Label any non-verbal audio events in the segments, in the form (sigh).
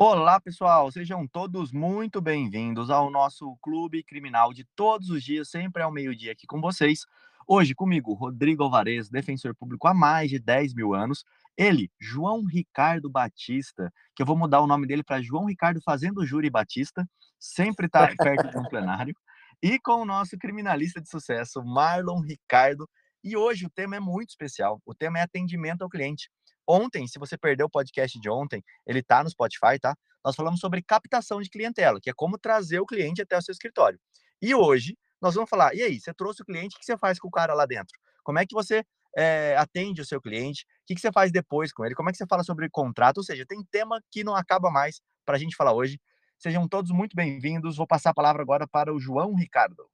Olá, pessoal, sejam todos muito bem-vindos ao nosso Clube Criminal de todos os dias, sempre ao meio-dia aqui com vocês. Hoje comigo, Rodrigo Alvarez, defensor público há mais de 10 mil anos. Ele, João Ricardo Batista, que eu vou mudar o nome dele para João Ricardo Fazendo Júri Batista, sempre está perto de um plenário. E com o nosso criminalista de sucesso, Marlon Ricardo. E hoje o tema é muito especial. O tema é atendimento ao cliente. Ontem, se você perdeu o podcast de ontem, ele tá no Spotify, tá? Nós falamos sobre captação de clientela, que é como trazer o cliente até o seu escritório. E hoje, nós vamos falar, e aí, você trouxe o cliente, o que você faz com o cara lá dentro? Como é que você é, atende o seu cliente? O que, você faz depois com ele? Como é que você fala sobre contrato? Ou seja, tem tema que não acaba mais para a gente falar hoje. Sejam todos muito bem-vindos. Vou passar a palavra agora para o João Ricardo.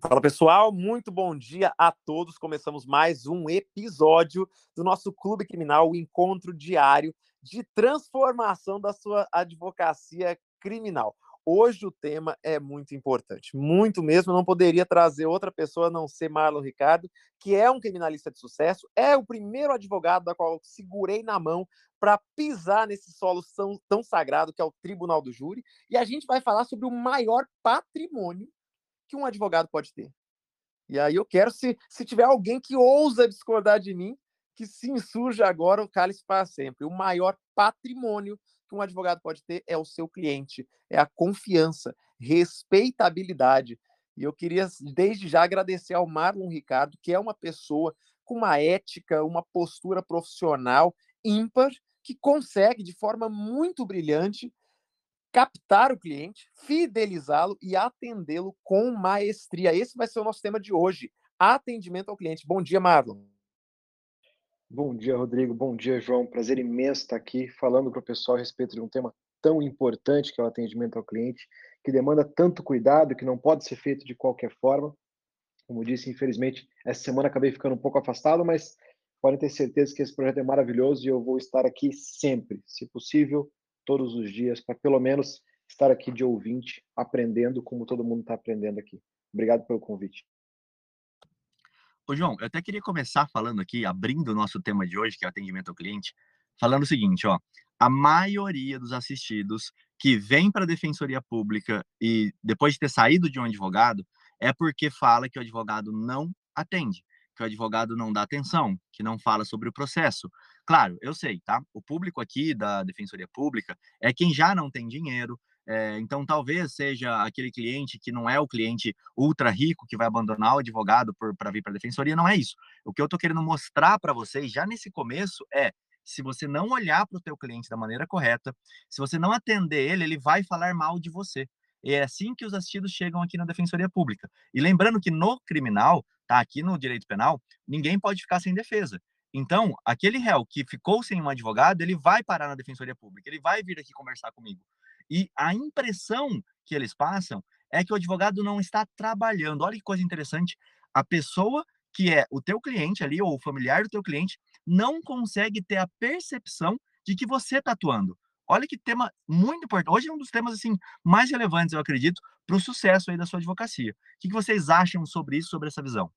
Fala pessoal, muito bom dia a todos. Começamos mais um episódio do nosso Clube Criminal, o encontro diário de transformação da sua advocacia criminal. Hoje o tema é muito importante, muito mesmo. Não poderia trazer outra pessoa a não ser Marlon Ricardo, que é um criminalista de sucesso, é o primeiro advogado da qual eu segurei na mão para pisar nesse solo tão, tão sagrado que é o Tribunal do Júri. E a gente vai falar sobre o maior patrimônio que um advogado pode ter. E aí eu quero, se, se tiver alguém que ousa discordar de mim, que se insurja agora o cálice para sempre. O maior patrimônio que um advogado pode ter é o seu cliente, é a confiança, respeitabilidade. E eu queria, desde já, agradecer ao Marlon Ricardo, que é uma pessoa com uma ética, uma postura profissional ímpar, que consegue, de forma muito brilhante, captar o cliente, fidelizá-lo e atendê-lo com maestria. Esse vai ser o nosso tema de hoje: atendimento ao cliente. Bom dia, Marlon. Bom dia, Rodrigo. Bom dia, João. Prazer imenso estar aqui falando para o pessoal a respeito de um tema tão importante que é o atendimento ao cliente, que demanda tanto cuidado, que não pode ser feito de qualquer forma. Como disse, infelizmente, essa semana acabei ficando um pouco afastado, mas podem ter certeza que esse projeto é maravilhoso e eu vou estar aqui sempre, se possível, todos os dias, para pelo menos estar aqui de ouvinte, aprendendo como todo mundo está aprendendo aqui. Obrigado pelo convite. Ô, João, eu até queria começar falando aqui, abrindo o nosso tema de hoje, que é atendimento ao cliente, falando o seguinte, ó, a maioria dos assistidos que vem para a Defensoria Pública e depois de ter saído de um advogado, é porque fala que o advogado não atende, que o advogado não dá atenção, que não fala sobre o processo, Claro, eu sei, tá? O público aqui da Defensoria Pública é quem já não tem dinheiro, é, então, talvez seja aquele cliente que não é o cliente ultra rico que vai abandonar o advogado para vir para a defensoria, não é isso. O que eu estou querendo mostrar para vocês já nesse começo é se você não olhar para o teu cliente da maneira correta, se você não atender ele, ele vai falar mal de você. E é assim que os assistidos chegam aqui na Defensoria Pública. E lembrando que no criminal, tá aqui no direito penal, ninguém pode ficar sem defesa. Então, aquele réu que ficou sem um advogado, ele vai parar na defensoria pública, ele vai vir aqui conversar comigo. E a impressão que eles passam é que o advogado não está trabalhando. Olha que coisa interessante. A pessoa que é o teu cliente ali, ou o familiar do teu cliente, não consegue ter a percepção de que você está atuando. Olha que tema muito importante. Hoje é um dos temas assim mais relevantes, eu acredito, para o sucesso aí da sua advocacia. O que vocês acham sobre isso, sobre essa visão?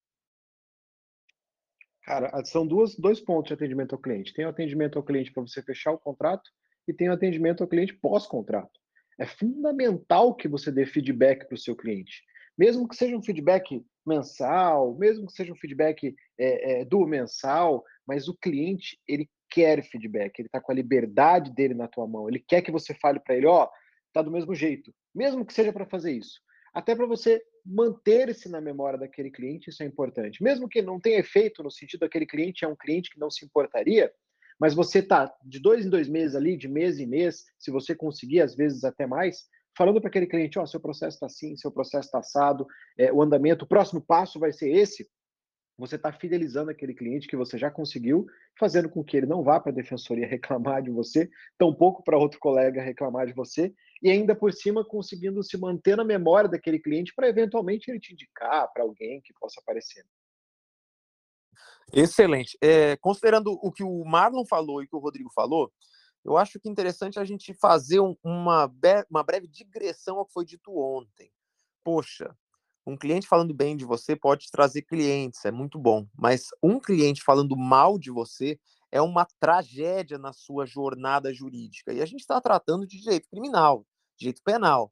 Cara, são duas, dois pontos de atendimento ao cliente. Tem o atendimento ao cliente para você fechar o contrato e tem o atendimento ao cliente pós-contrato. É fundamental que você dê feedback para o seu cliente. Mesmo que seja um feedback mensal, mesmo que seja um feedback é, é, do mensal, mas o cliente, ele quer feedback, ele está com a liberdade dele na tua mão, ele quer que você fale para ele, ó, oh, tá do mesmo jeito, mesmo que seja para fazer isso. Até para você manter-se na memória daquele cliente, isso é importante. Mesmo que não tenha efeito no sentido daquele cliente é um cliente que não se importaria, mas você tá de dois em dois meses ali, de mês em mês, se você conseguir, às vezes até mais, falando para aquele cliente, ó, oh, seu processo está assim, seu processo está assado, é, o andamento, o próximo passo vai ser esse, você está fidelizando aquele cliente que você já conseguiu, fazendo com que ele não vá para a defensoria (laughs) reclamar de você, tampouco para outro colega reclamar de você, e ainda por cima conseguindo se manter na memória daquele cliente para eventualmente ele te indicar para alguém que possa aparecer. Excelente. É, considerando o que o Marlon falou e o que o Rodrigo falou, eu acho que é interessante a gente fazer um, uma, uma breve digressão ao que foi dito ontem. Poxa, um cliente falando bem de você pode trazer clientes, é muito bom. Mas um cliente falando mal de você é uma tragédia na sua jornada jurídica. E a gente está tratando de direito criminal, direito penal.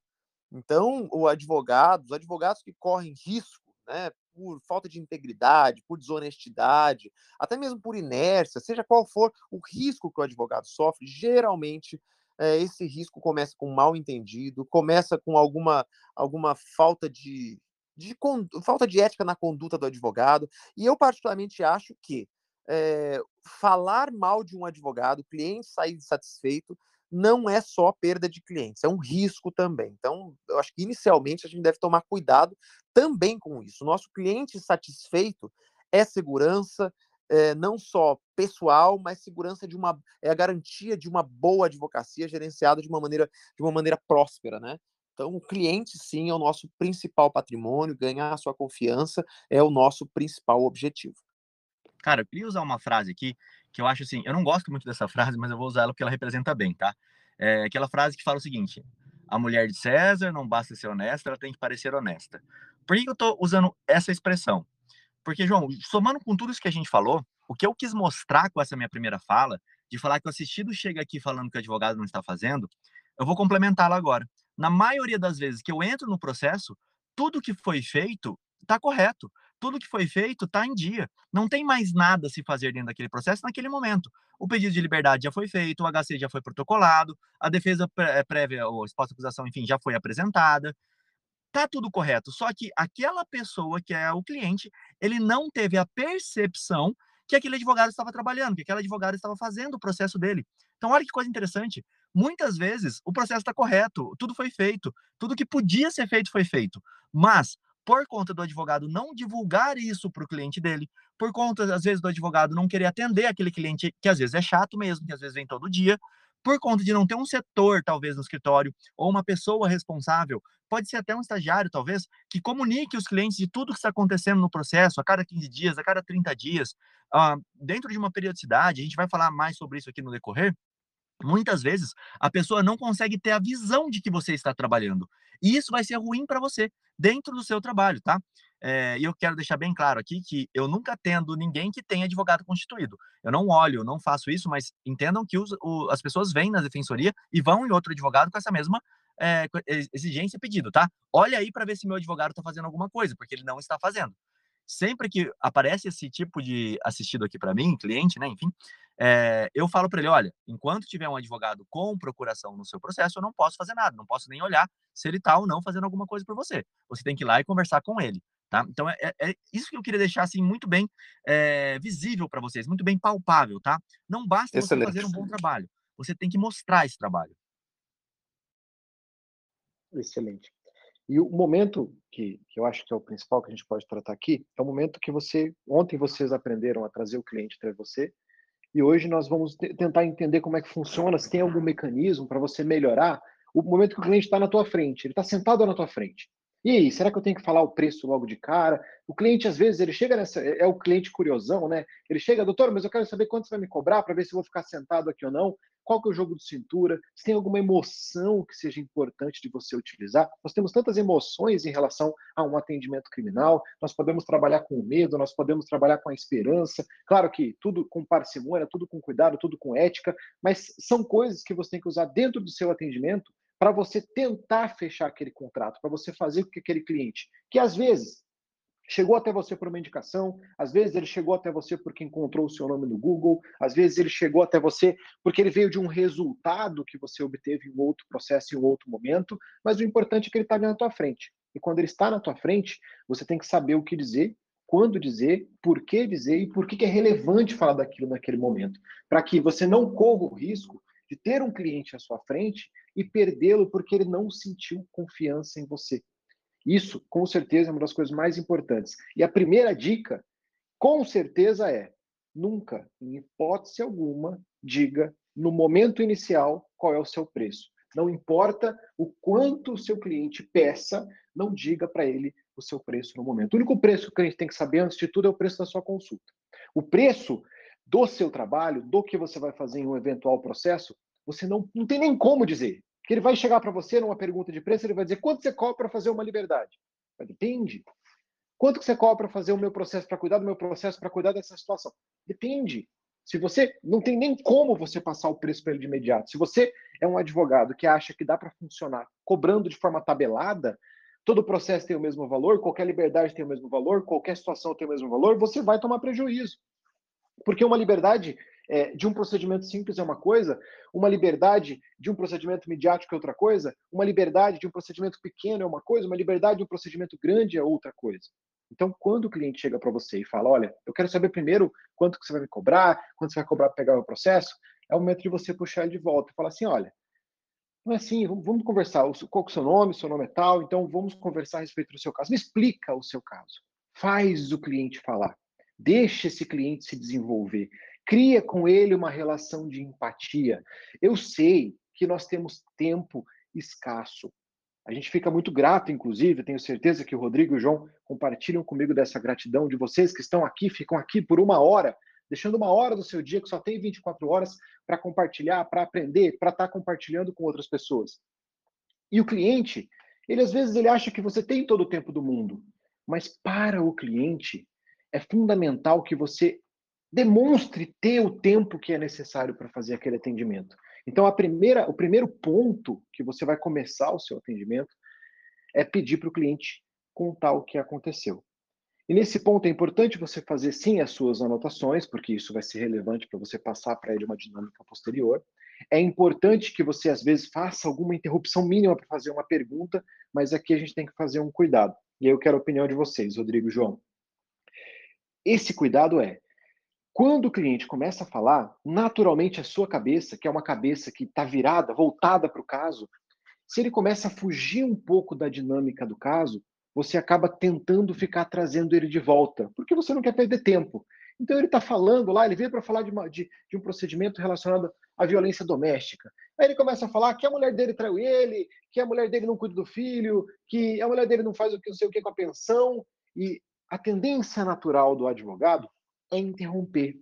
Então, o advogado, os advogados que correm risco, né, por falta de integridade, por desonestidade, até mesmo por inércia, seja qual for o risco que o advogado sofre, geralmente é, esse risco começa com mal entendido, começa com alguma, alguma falta de, de falta de ética na conduta do advogado. E eu particularmente acho que é, falar mal de um advogado, o cliente sair insatisfeito, não é só perda de clientes, é um risco também. Então, eu acho que inicialmente a gente deve tomar cuidado também com isso. Nosso cliente satisfeito é segurança, é, não só pessoal, mas segurança de uma é a garantia de uma boa advocacia gerenciada de uma maneira de uma maneira próspera, né? Então, o cliente sim é o nosso principal patrimônio, ganhar a sua confiança é o nosso principal objetivo. Cara, eu queria usar uma frase aqui que eu acho assim, eu não gosto muito dessa frase, mas eu vou usar ela porque ela representa bem, tá? É aquela frase que fala o seguinte: a mulher de César não basta ser honesta, ela tem que parecer honesta. Por que eu tô usando essa expressão? Porque, João, somando com tudo isso que a gente falou, o que eu quis mostrar com essa minha primeira fala, de falar que o assistido chega aqui falando que o advogado não está fazendo, eu vou complementá-lo agora. Na maioria das vezes que eu entro no processo, tudo que foi feito está correto tudo que foi feito está em dia. Não tem mais nada a se fazer dentro daquele processo naquele momento. O pedido de liberdade já foi feito, o HC já foi protocolado, a defesa eh, prévia ou exposta acusação, enfim, já foi apresentada. Tá tudo correto. Só que aquela pessoa que é o cliente, ele não teve a percepção que aquele advogado estava trabalhando, que aquele advogado estava fazendo o processo dele. Então, olha que coisa interessante. Muitas vezes o processo está correto, tudo foi feito, tudo que podia ser feito foi feito. Mas por conta do advogado não divulgar isso para o cliente dele, por conta, às vezes, do advogado não querer atender aquele cliente que às vezes é chato mesmo, que às vezes vem todo dia, por conta de não ter um setor, talvez, no escritório, ou uma pessoa responsável, pode ser até um estagiário, talvez, que comunique os clientes de tudo que está acontecendo no processo, a cada 15 dias, a cada 30 dias, uh, dentro de uma periodicidade, a gente vai falar mais sobre isso aqui no decorrer, muitas vezes a pessoa não consegue ter a visão de que você está trabalhando. E isso vai ser ruim para você dentro do seu trabalho, tá? É, e eu quero deixar bem claro aqui que eu nunca tendo ninguém que tenha advogado constituído. Eu não olho, não faço isso, mas entendam que os, o, as pessoas vêm na defensoria e vão em outro advogado com essa mesma é, exigência pedido, tá? Olha aí para ver se meu advogado está fazendo alguma coisa, porque ele não está fazendo. Sempre que aparece esse tipo de assistido aqui para mim, cliente, né, enfim, é, eu falo para ele, olha, enquanto tiver um advogado com procuração no seu processo, eu não posso fazer nada, não posso nem olhar se ele está ou não fazendo alguma coisa por você. Você tem que ir lá e conversar com ele, tá? Então é, é, é isso que eu queria deixar assim muito bem é, visível para vocês, muito bem palpável, tá? Não basta Excelente. você fazer um bom trabalho, você tem que mostrar esse trabalho. Excelente. E o momento que, que eu acho que é o principal que a gente pode tratar aqui é o momento que você ontem vocês aprenderam a trazer o cliente até você e hoje nós vamos tentar entender como é que funciona, se tem algum mecanismo para você melhorar o momento que o cliente está na tua frente, ele está sentado na tua frente. E aí, será que eu tenho que falar o preço logo de cara? O cliente, às vezes, ele chega nessa. É, é o cliente curiosão, né? Ele chega, doutor, mas eu quero saber quanto você vai me cobrar para ver se eu vou ficar sentado aqui ou não qual que é o jogo de cintura, se tem alguma emoção que seja importante de você utilizar. Nós temos tantas emoções em relação a um atendimento criminal, nós podemos trabalhar com o medo, nós podemos trabalhar com a esperança, claro que tudo com parcimônia, tudo com cuidado, tudo com ética, mas são coisas que você tem que usar dentro do seu atendimento para você tentar fechar aquele contrato, para você fazer com que aquele cliente, que às vezes chegou até você por uma indicação, às vezes ele chegou até você porque encontrou o seu nome no Google, às vezes ele chegou até você porque ele veio de um resultado que você obteve em outro processo, em outro momento, mas o importante é que ele está na tua frente. E quando ele está na tua frente, você tem que saber o que dizer, quando dizer, por que dizer e por que é relevante falar daquilo naquele momento, para que você não corra o risco de ter um cliente à sua frente e perdê-lo porque ele não sentiu confiança em você. Isso, com certeza, é uma das coisas mais importantes. E a primeira dica, com certeza, é: nunca, em hipótese alguma, diga no momento inicial qual é o seu preço. Não importa o quanto o seu cliente peça, não diga para ele o seu preço no momento. O único preço que o cliente tem que saber, antes de tudo, é o preço da sua consulta. O preço do seu trabalho, do que você vai fazer em um eventual processo, você não, não tem nem como dizer. Que ele vai chegar para você numa pergunta de preço, ele vai dizer quanto você cobra para fazer uma liberdade. Mas depende. Quanto que você cobra para fazer o meu processo, para cuidar do meu processo, para cuidar dessa situação? Depende. Se você não tem nem como você passar o preço para ele de imediato. Se você é um advogado que acha que dá para funcionar cobrando de forma tabelada, todo processo tem o mesmo valor, qualquer liberdade tem o mesmo valor, qualquer situação tem o mesmo valor, você vai tomar prejuízo. Porque uma liberdade é, de um procedimento simples é uma coisa, uma liberdade de um procedimento midiático é outra coisa, uma liberdade de um procedimento pequeno é uma coisa, uma liberdade de um procedimento grande é outra coisa. Então, quando o cliente chega para você e fala, olha, eu quero saber primeiro quanto que você vai me cobrar, quanto você vai cobrar para pegar o processo, é o momento de você puxar ele de volta e falar assim, olha, não é assim, vamos, conversar, qual é o seu nome, seu nome é tal, então vamos conversar a respeito do seu caso. Me explica o seu caso. Faz o cliente falar. Deixa esse cliente se desenvolver. Cria com ele uma relação de empatia. Eu sei que nós temos tempo escasso. A gente fica muito grato, inclusive, tenho certeza que o Rodrigo e o João compartilham comigo dessa gratidão de vocês que estão aqui, ficam aqui por uma hora, deixando uma hora do seu dia que só tem 24 horas para compartilhar, para aprender, para estar tá compartilhando com outras pessoas. E o cliente, ele às vezes ele acha que você tem todo o tempo do mundo, mas para o cliente é fundamental que você demonstre ter o tempo que é necessário para fazer aquele atendimento. Então, a primeira, o primeiro ponto que você vai começar o seu atendimento é pedir para o cliente contar o que aconteceu. E nesse ponto é importante você fazer sim as suas anotações, porque isso vai ser relevante para você passar para ele uma dinâmica posterior. É importante que você, às vezes, faça alguma interrupção mínima para fazer uma pergunta, mas aqui a gente tem que fazer um cuidado. E aí eu quero a opinião de vocês, Rodrigo e João. Esse cuidado é quando o cliente começa a falar, naturalmente a sua cabeça, que é uma cabeça que está virada, voltada para o caso, se ele começa a fugir um pouco da dinâmica do caso, você acaba tentando ficar trazendo ele de volta, porque você não quer perder tempo. Então ele está falando lá, ele veio para falar de, uma, de, de, um procedimento relacionado à violência doméstica. Aí ele começa a falar que a mulher dele traiu ele, que a mulher dele não cuida do filho, que a mulher dele não faz o que não sei o que com a pensão. E a tendência natural do advogado é interromper.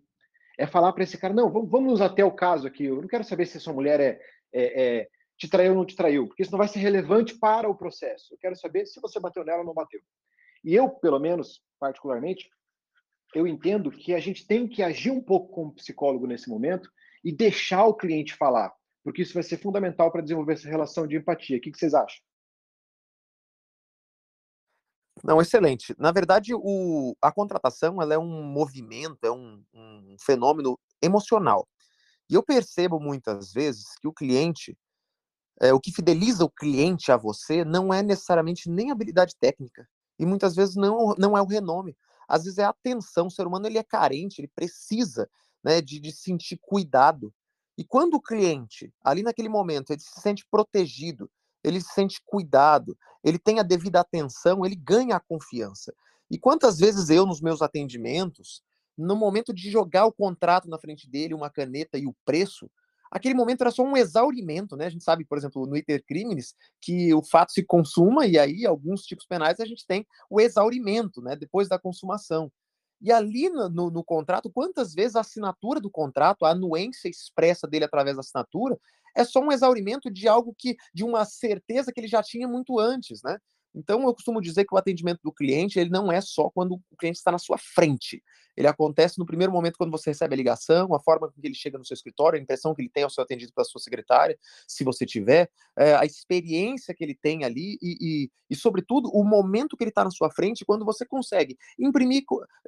É falar para esse cara, não, vamos, vamos até o caso aqui. Eu não quero saber se a sua mulher é, é, é, te traiu ou não te traiu, porque isso não vai ser relevante para o processo. Eu quero saber se você bateu nela ou não bateu. E eu, pelo menos, particularmente, eu entendo que a gente tem que agir um pouco como psicólogo nesse momento e deixar o cliente falar, porque isso vai ser fundamental para desenvolver essa relação de empatia. O que, que vocês acham? Não, excelente. Na verdade, o, a contratação ela é um movimento, é um, um fenômeno emocional. E eu percebo muitas vezes que o cliente, é, o que fideliza o cliente a você não é necessariamente nem habilidade técnica. E muitas vezes não, não é o renome. Às vezes é a atenção. O ser humano ele é carente, ele precisa né, de, de sentir cuidado. E quando o cliente, ali naquele momento, ele se sente protegido, ele se sente cuidado, ele tem a devida atenção, ele ganha a confiança. E quantas vezes eu, nos meus atendimentos, no momento de jogar o contrato na frente dele, uma caneta e o preço, aquele momento era só um exaurimento, né? A gente sabe, por exemplo, no iter crimes, que o fato se consuma e aí alguns tipos penais a gente tem o exaurimento, né? Depois da consumação. E ali no, no, no, contrato, quantas vezes a assinatura do contrato, a anuência expressa dele através da assinatura, é só um exaurimento de algo que, de uma certeza que ele já tinha muito antes, né? Então, eu costumo dizer que o atendimento do cliente, ele não é só quando o cliente está na sua frente. Ele acontece no primeiro momento quando você recebe a ligação, a forma com que ele chega no seu escritório, a impressão que ele tem ao ser atendido pela sua secretária, se você tiver, é, a experiência que ele tem ali e, e, e, sobretudo, o momento que ele está na sua frente, quando você consegue imprimir.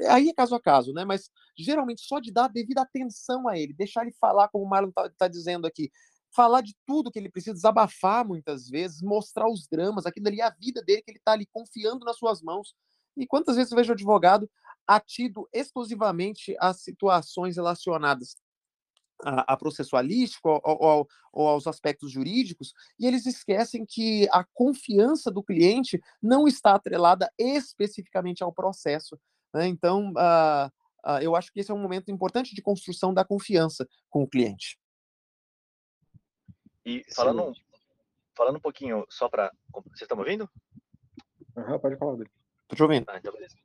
Aí é caso a caso, né? Mas geralmente só de dar devida atenção a ele, deixar ele falar, como o Marlon está tá dizendo aqui, falar de tudo que ele precisa, desabafar muitas vezes, mostrar os dramas, aquilo ali é a vida dele que ele está ali confiando nas suas mãos. E quantas vezes eu vejo o advogado atido exclusivamente às situações relacionadas a, a processualístico ou, aos aspectos jurídicos, e eles esquecem que a confiança do cliente não está atrelada especificamente ao processo. Né? Então, uh, uh, eu acho que esse é um momento importante de construção da confiança com o cliente. E falando, um, falando um pouquinho, só para. Vocês estão me ouvindo? Uhum, pode falar, dele. Tô te ouvindo. Ah, então beleza.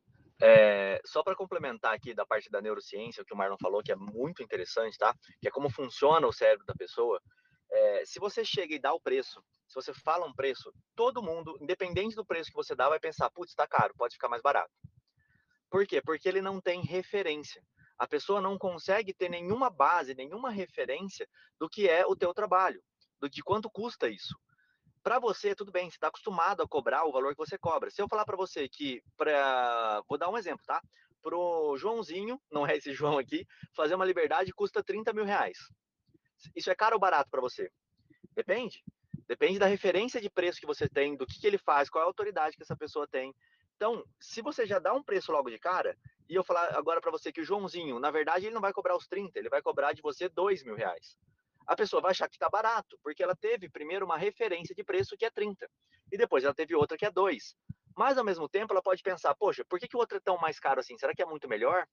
É, só para complementar aqui da parte da neurociência, o que o Marlon falou, que é muito interessante, tá? Que é como funciona o cérebro da pessoa. É, se você chega e dá o preço, se você fala um preço, todo mundo, independente do preço que você dá, vai pensar, putz, tá caro, pode ficar mais barato. Por quê? Porque ele não tem referência. A pessoa não consegue ter nenhuma base, nenhuma referência do que é o teu trabalho, de quanto custa isso. Para você, tudo bem, você está acostumado a cobrar o valor que você cobra. Se eu falar para você que, pra... vou dar um exemplo, tá? Pro Joãozinho, (laughs) não é esse João aqui, fazer uma liberdade custa 30 mil reais. Isso é caro ou barato para você? Depende. Depende da referência de preço que você tem, do que, que ele faz, qual é a autoridade que essa pessoa tem. Então, se você já dá um preço logo de cara, e eu falar agora para você que o Joãozinho, na verdade, ele não vai cobrar os 30, ele vai cobrar de você 2 mil reais. A pessoa vai achar que está barato, porque ela teve primeiro uma referência de preço que é 30, e depois ela teve outra que é 2. Mas, ao mesmo tempo, ela pode pensar, poxa, por que, que o outro é tão mais caro assim? Será que é muito melhor?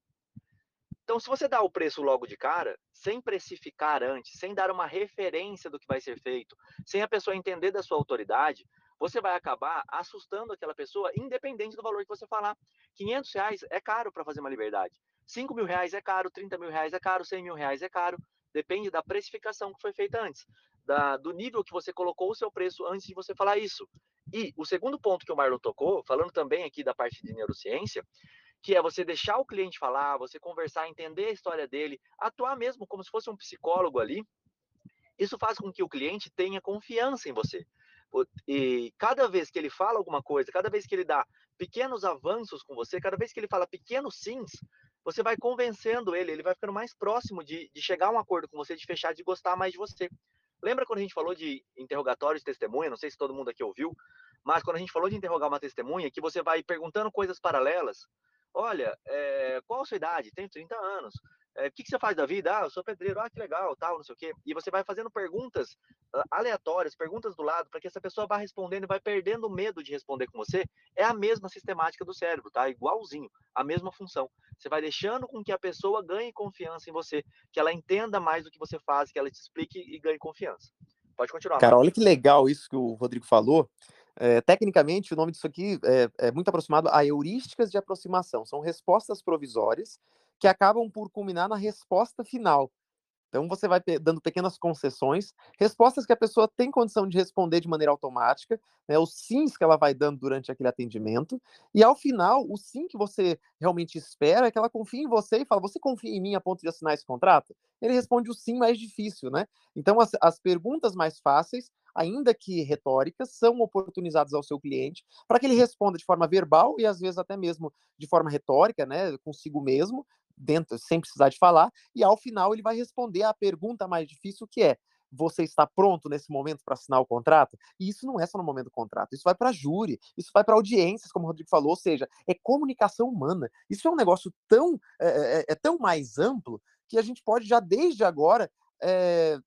Então, se você dá o preço logo de cara, sem precificar antes, sem dar uma referência do que vai ser feito, sem a pessoa entender da sua autoridade, você vai acabar assustando aquela pessoa, independente do valor que você falar. 500 reais é caro para fazer uma liberdade. 5 mil reais é caro, 30 mil reais é caro, 100 mil reais é caro. Depende da precificação que foi feita antes, da, do nível que você colocou o seu preço antes de você falar isso. E o segundo ponto que o Marlon tocou, falando também aqui da parte de neurociência, que é você deixar o cliente falar, você conversar, entender a história dele, atuar mesmo como se fosse um psicólogo ali. Isso faz com que o cliente tenha confiança em você. E cada vez que ele fala alguma coisa, cada vez que ele dá pequenos avanços com você, cada vez que ele fala pequenos sims, você vai convencendo ele, ele vai ficando mais próximo de, de chegar a um acordo com você, de fechar, de gostar mais de você. Lembra quando a gente falou de interrogatório de testemunha? Não sei se todo mundo aqui ouviu, mas quando a gente falou de interrogar uma testemunha, que você vai perguntando coisas paralelas. Olha, é, qual a sua idade? Tenho 30 anos é, o que, que, você faz da vida? Ah, eu sou pedreiro, ah, que legal, tal, não sei o quê. E você vai fazendo perguntas uh, aleatórias, perguntas do lado, para que essa pessoa vá respondendo e vai perdendo o medo de responder com você. É a mesma sistemática do cérebro, tá? Igualzinho, a mesma função. Você vai deixando com que a pessoa ganhe confiança em você, que ela entenda mais do que você faz, que ela te explique e ganhe confiança. Pode continuar. Cara, olha que legal isso que o Rodrigo falou. É, tecnicamente, o nome disso aqui é, é muito aproximado a heurísticas de aproximação. São respostas provisórias que acabam por culminar na resposta final. Então você vai dando pequenas concessões, respostas que a pessoa tem condição de responder de maneira automática, né, os sims que ela vai dando durante aquele atendimento, e ao final, o sim que você realmente espera é que ela confie em você e fala: Você confia em mim a ponto de assinar esse contrato? Ele responde o sim mais difícil, né? Então as, as perguntas mais fáceis, ainda que retóricas, são oportunizadas ao seu cliente para que ele responda de forma verbal e às vezes até mesmo de forma retórica, né, consigo mesmo, dentro, sem precisar de falar, e ao final ele vai responder a pergunta mais difícil que é: você está pronto nesse momento para assinar o contrato? E isso não é só no momento do contrato, isso vai para júri, isso vai para audiências, como o Rodrigo falou, ou seja, é comunicação humana. Isso é um negócio tão é, é, tão mais amplo que a gente pode já desde agora é,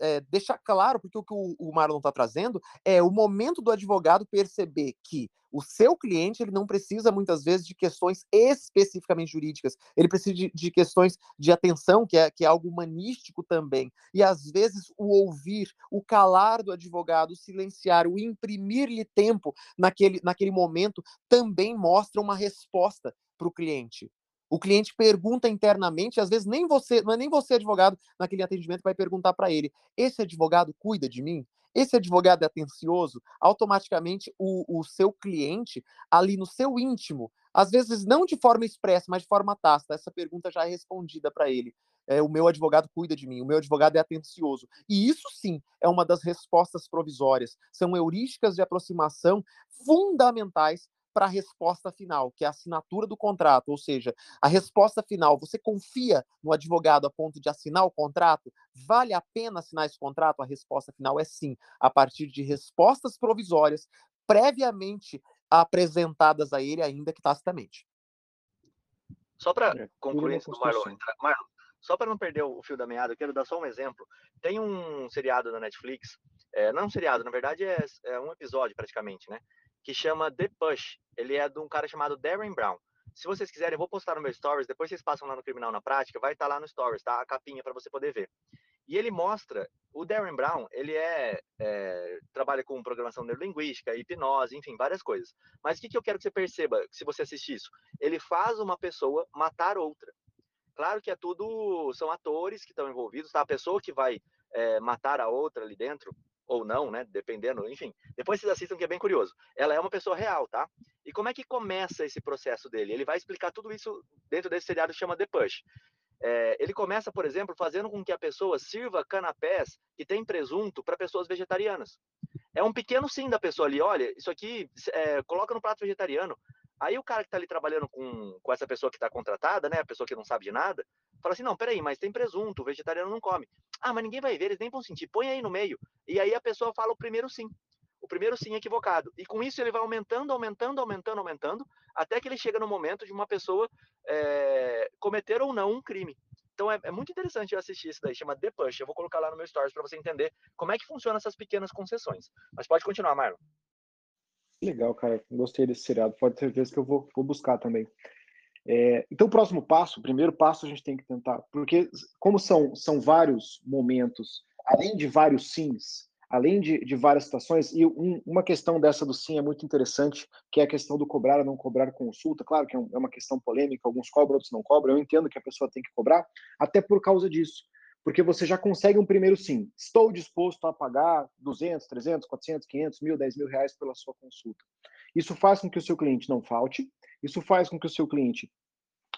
é, deixar claro, porque o que o, o Marlon está trazendo é o momento do advogado perceber que o seu cliente ele não precisa muitas vezes de questões especificamente jurídicas, ele precisa de, de, questões de atenção, que é, que é algo humanístico também. E às vezes o ouvir, o calar do advogado, o silenciar, o imprimir-lhe tempo naquele, naquele momento também mostra uma resposta para o cliente. O cliente pergunta internamente, às vezes nem você, não é nem você advogado naquele atendimento vai perguntar para ele: esse advogado cuida de mim? Esse advogado é atencioso? Automaticamente o, o seu cliente ali no seu íntimo, às vezes não de forma expressa, mas de forma tácita, essa pergunta já é respondida para ele. É, o meu advogado cuida de mim, o meu advogado é atencioso. E isso sim é uma das respostas provisórias. São heurísticas de aproximação fundamentais para a resposta final, que é a assinatura do contrato, ou seja, a resposta final, você confia no advogado a ponto de assinar o contrato? Vale a pena assinar esse contrato? A resposta final é sim, a partir de respostas provisórias previamente apresentadas a ele, ainda que tacitamente. Só para é, concluir isso do Marlon, Marlon, só para não perder o fio da meada, eu quero dar só um exemplo. Tem um seriado na Netflix, é, não um seriado, na verdade é, é um episódio praticamente, né? que chama The Push. Ele é de um cara chamado Darren Brown. Se vocês quiserem, eu vou postar no meu stories, depois vocês passam lá no Criminal na Prática, vai estar tá lá no stories, tá? A capinha para você poder ver. E ele mostra, o Darren Brown, ele é, é trabalha com programação neurolinguística, hipnose, enfim, várias coisas. Mas o que, que eu quero que você perceba, se você assistir isso? Ele faz uma pessoa matar outra. Claro que é tudo, são atores que estão envolvidos, tá? A pessoa que vai é, matar a outra ali dentro, ou não, né? Dependendo, enfim. Depois vocês assistam que é bem curioso. Ela é uma pessoa real, tá? E como é que começa esse processo dele? Ele vai explicar tudo isso dentro desse seriado que chama The Push. É, ele começa, por exemplo, fazendo com que a pessoa sirva canapés que tem presunto para pessoas vegetarianas. É um pequeno sim da pessoa ali, olha, isso aqui é, coloca no prato vegetariano. Aí o cara que está ali trabalhando com, com essa pessoa que está contratada, né, a pessoa que não sabe de nada, fala assim, não, peraí, mas tem presunto, o vegetariano não come. Ah, mas ninguém vai ver, eles nem vão sentir, põe aí no meio. E aí a pessoa fala o primeiro sim o primeiro sim equivocado. E com isso ele vai aumentando, aumentando, aumentando, aumentando, até que ele chega no momento de uma pessoa é, cometer ou não um crime. Então é, é, muito interessante assistir isso daí, chama The Push. Eu vou colocar lá no meu stories para você entender como é que funciona essas pequenas concessões. Mas pode continuar, Marlon. Legal, cara. Gostei desse seriado. Pode ter certeza que eu vou, vou buscar também. É, então, o próximo passo, o primeiro passo, a gente tem que tentar, porque como são, são vários momentos, além de vários sims, além de, de várias situações, e um, uma questão dessa do sim é muito interessante, que é a questão do cobrar ou não cobrar consulta. Claro que é, um, é uma questão polêmica, alguns cobram, outros não cobram. Eu entendo que a pessoa tem que cobrar, até por causa disso. Porque você já consegue um primeiro sim. Estou disposto a pagar 200, 300, 400, 500, mil, 10 mil reais pela sua consulta. Isso faz com que o seu cliente não falte, isso faz com que o seu cliente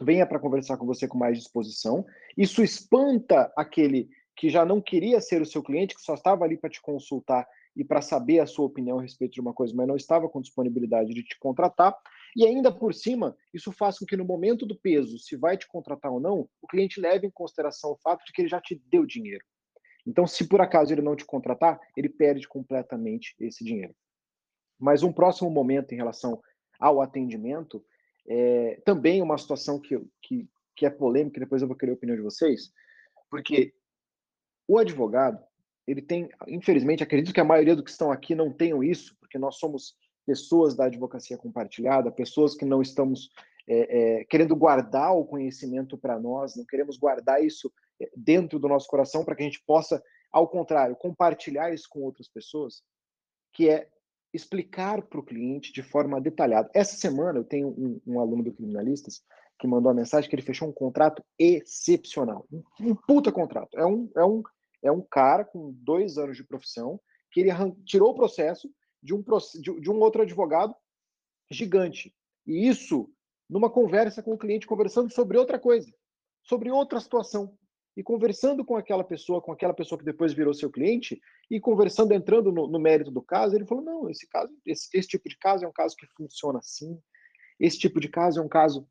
venha para conversar com você com mais disposição, isso espanta aquele que já não queria ser o seu cliente, que só estava ali para te consultar e para saber a sua opinião a respeito de uma coisa, mas não estava com disponibilidade de te contratar. E ainda por cima, isso faz com que no momento do peso, se vai te contratar ou não, o cliente leve em consideração o fato de que ele já te deu dinheiro. Então, se por acaso ele não te contratar, ele perde completamente esse dinheiro. Mas um próximo momento em relação ao atendimento, é também uma situação que, que, que é polêmica, depois eu vou querer a opinião de vocês, porque o advogado, ele tem, infelizmente, acredito que a maioria dos que estão aqui não tenham isso, porque nós somos pessoas da advocacia compartilhada, pessoas que não estamos é, é, querendo guardar o conhecimento para nós, não queremos guardar isso é, dentro do nosso coração para que a gente possa, ao contrário, compartilhar isso com outras pessoas, que é explicar para o cliente de forma detalhada. Essa semana eu tenho um, um, aluno do Criminalistas que mandou a mensagem que ele fechou um contrato excepcional, um, um puta contrato. É um, é um é um cara com dois anos de profissão que ele tirou o processo de um, de um outro advogado gigante. E isso numa conversa com o cliente, conversando sobre outra coisa, sobre outra situação. E conversando com aquela pessoa, com aquela pessoa que depois virou seu cliente, e conversando, entrando no, no mérito do caso, ele falou: não, esse caso, esse, esse tipo de caso é um caso que funciona assim, esse tipo de caso é um caso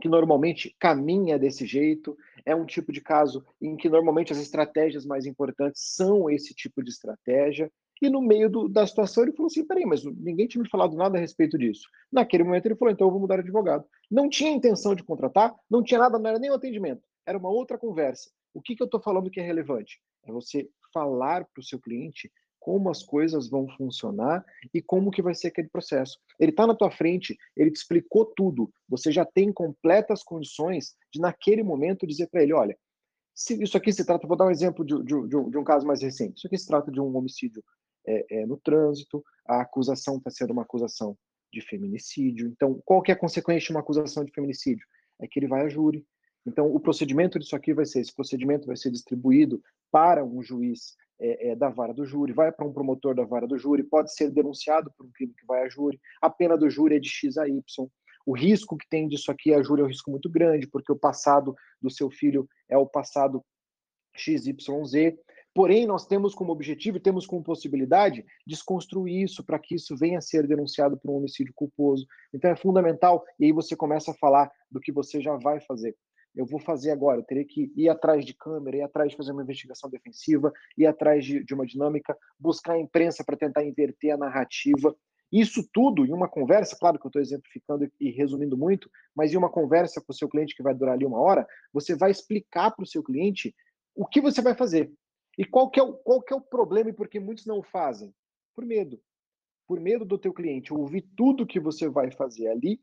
que normalmente caminha desse jeito, é um tipo de caso em que normalmente as estratégias mais importantes são esse tipo de estratégia. E no meio do, da situação ele falou assim: peraí, mas ninguém tinha me falado nada a respeito disso. Naquele momento ele falou: então eu vou mudar de advogado. Não tinha intenção de contratar, não tinha nada, não era nem atendimento, era uma outra conversa. O que, que eu estou falando que é relevante? É você falar para o seu cliente como as coisas vão funcionar e como que vai ser aquele processo. Ele está na tua frente, ele te explicou tudo. Você já tem completas condições de naquele momento dizer para ele, olha, se isso aqui se trata, vou dar um exemplo de, de, de, um, de um, caso mais recente. Isso aqui se trata de um homicídio é, é, no trânsito. A acusação está sendo uma acusação de feminicídio. Então, qual que é a consequência de uma acusação de feminicídio? É que ele vai a júri. Então, o procedimento disso aqui vai ser: esse procedimento vai ser distribuído para um juiz é, é, da vara do júri, vai para um promotor da vara do júri, pode ser denunciado por um crime que vai a júri, a pena do júri é de X a Y. O risco que tem disso aqui a júri é um risco muito grande, porque o passado do seu filho é o passado XYZ. Porém, nós temos como objetivo e temos como possibilidade desconstruir isso para que isso venha a ser denunciado por um homicídio culposo. Então é fundamental, e aí você começa a falar do que você já vai fazer eu vou fazer agora? Eu teria que ir atrás de câmera, ir atrás de fazer uma investigação defensiva, ir atrás de, de uma dinâmica, buscar a imprensa para tentar inverter a narrativa. Isso tudo em uma conversa, claro que eu estou exemplificando e resumindo muito, mas em uma conversa com o seu cliente que vai durar ali uma hora, você vai explicar para o seu cliente o que você vai fazer. E qual que, é o, qual que é o problema e por que muitos não fazem? Por medo. Por medo do teu cliente ouvir tudo que você vai fazer ali,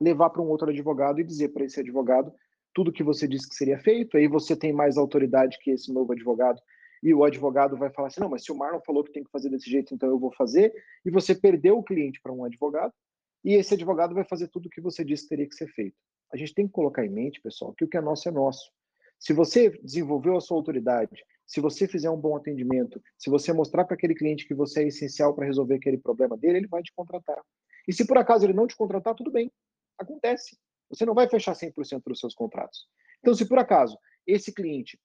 levar para um outro advogado e dizer para esse advogado tudo que você disse que seria feito, aí você tem mais autoridade que esse novo advogado, e o advogado vai falar assim: não, mas se o Marlon falou que tem que fazer desse jeito, então eu vou fazer, e você perdeu o cliente para um advogado, e esse advogado vai fazer tudo que você disse que teria que ser feito. A gente tem que colocar em mente, pessoal, que o que é nosso é nosso. Se você desenvolveu a sua autoridade, se você fizer um bom atendimento, se você mostrar para aquele cliente que você é essencial para resolver aquele problema dele, ele vai te contratar. E se por acaso ele não te contratar, tudo bem, acontece. Você não vai fechar 100% dos seus contratos. Então, se por acaso esse cliente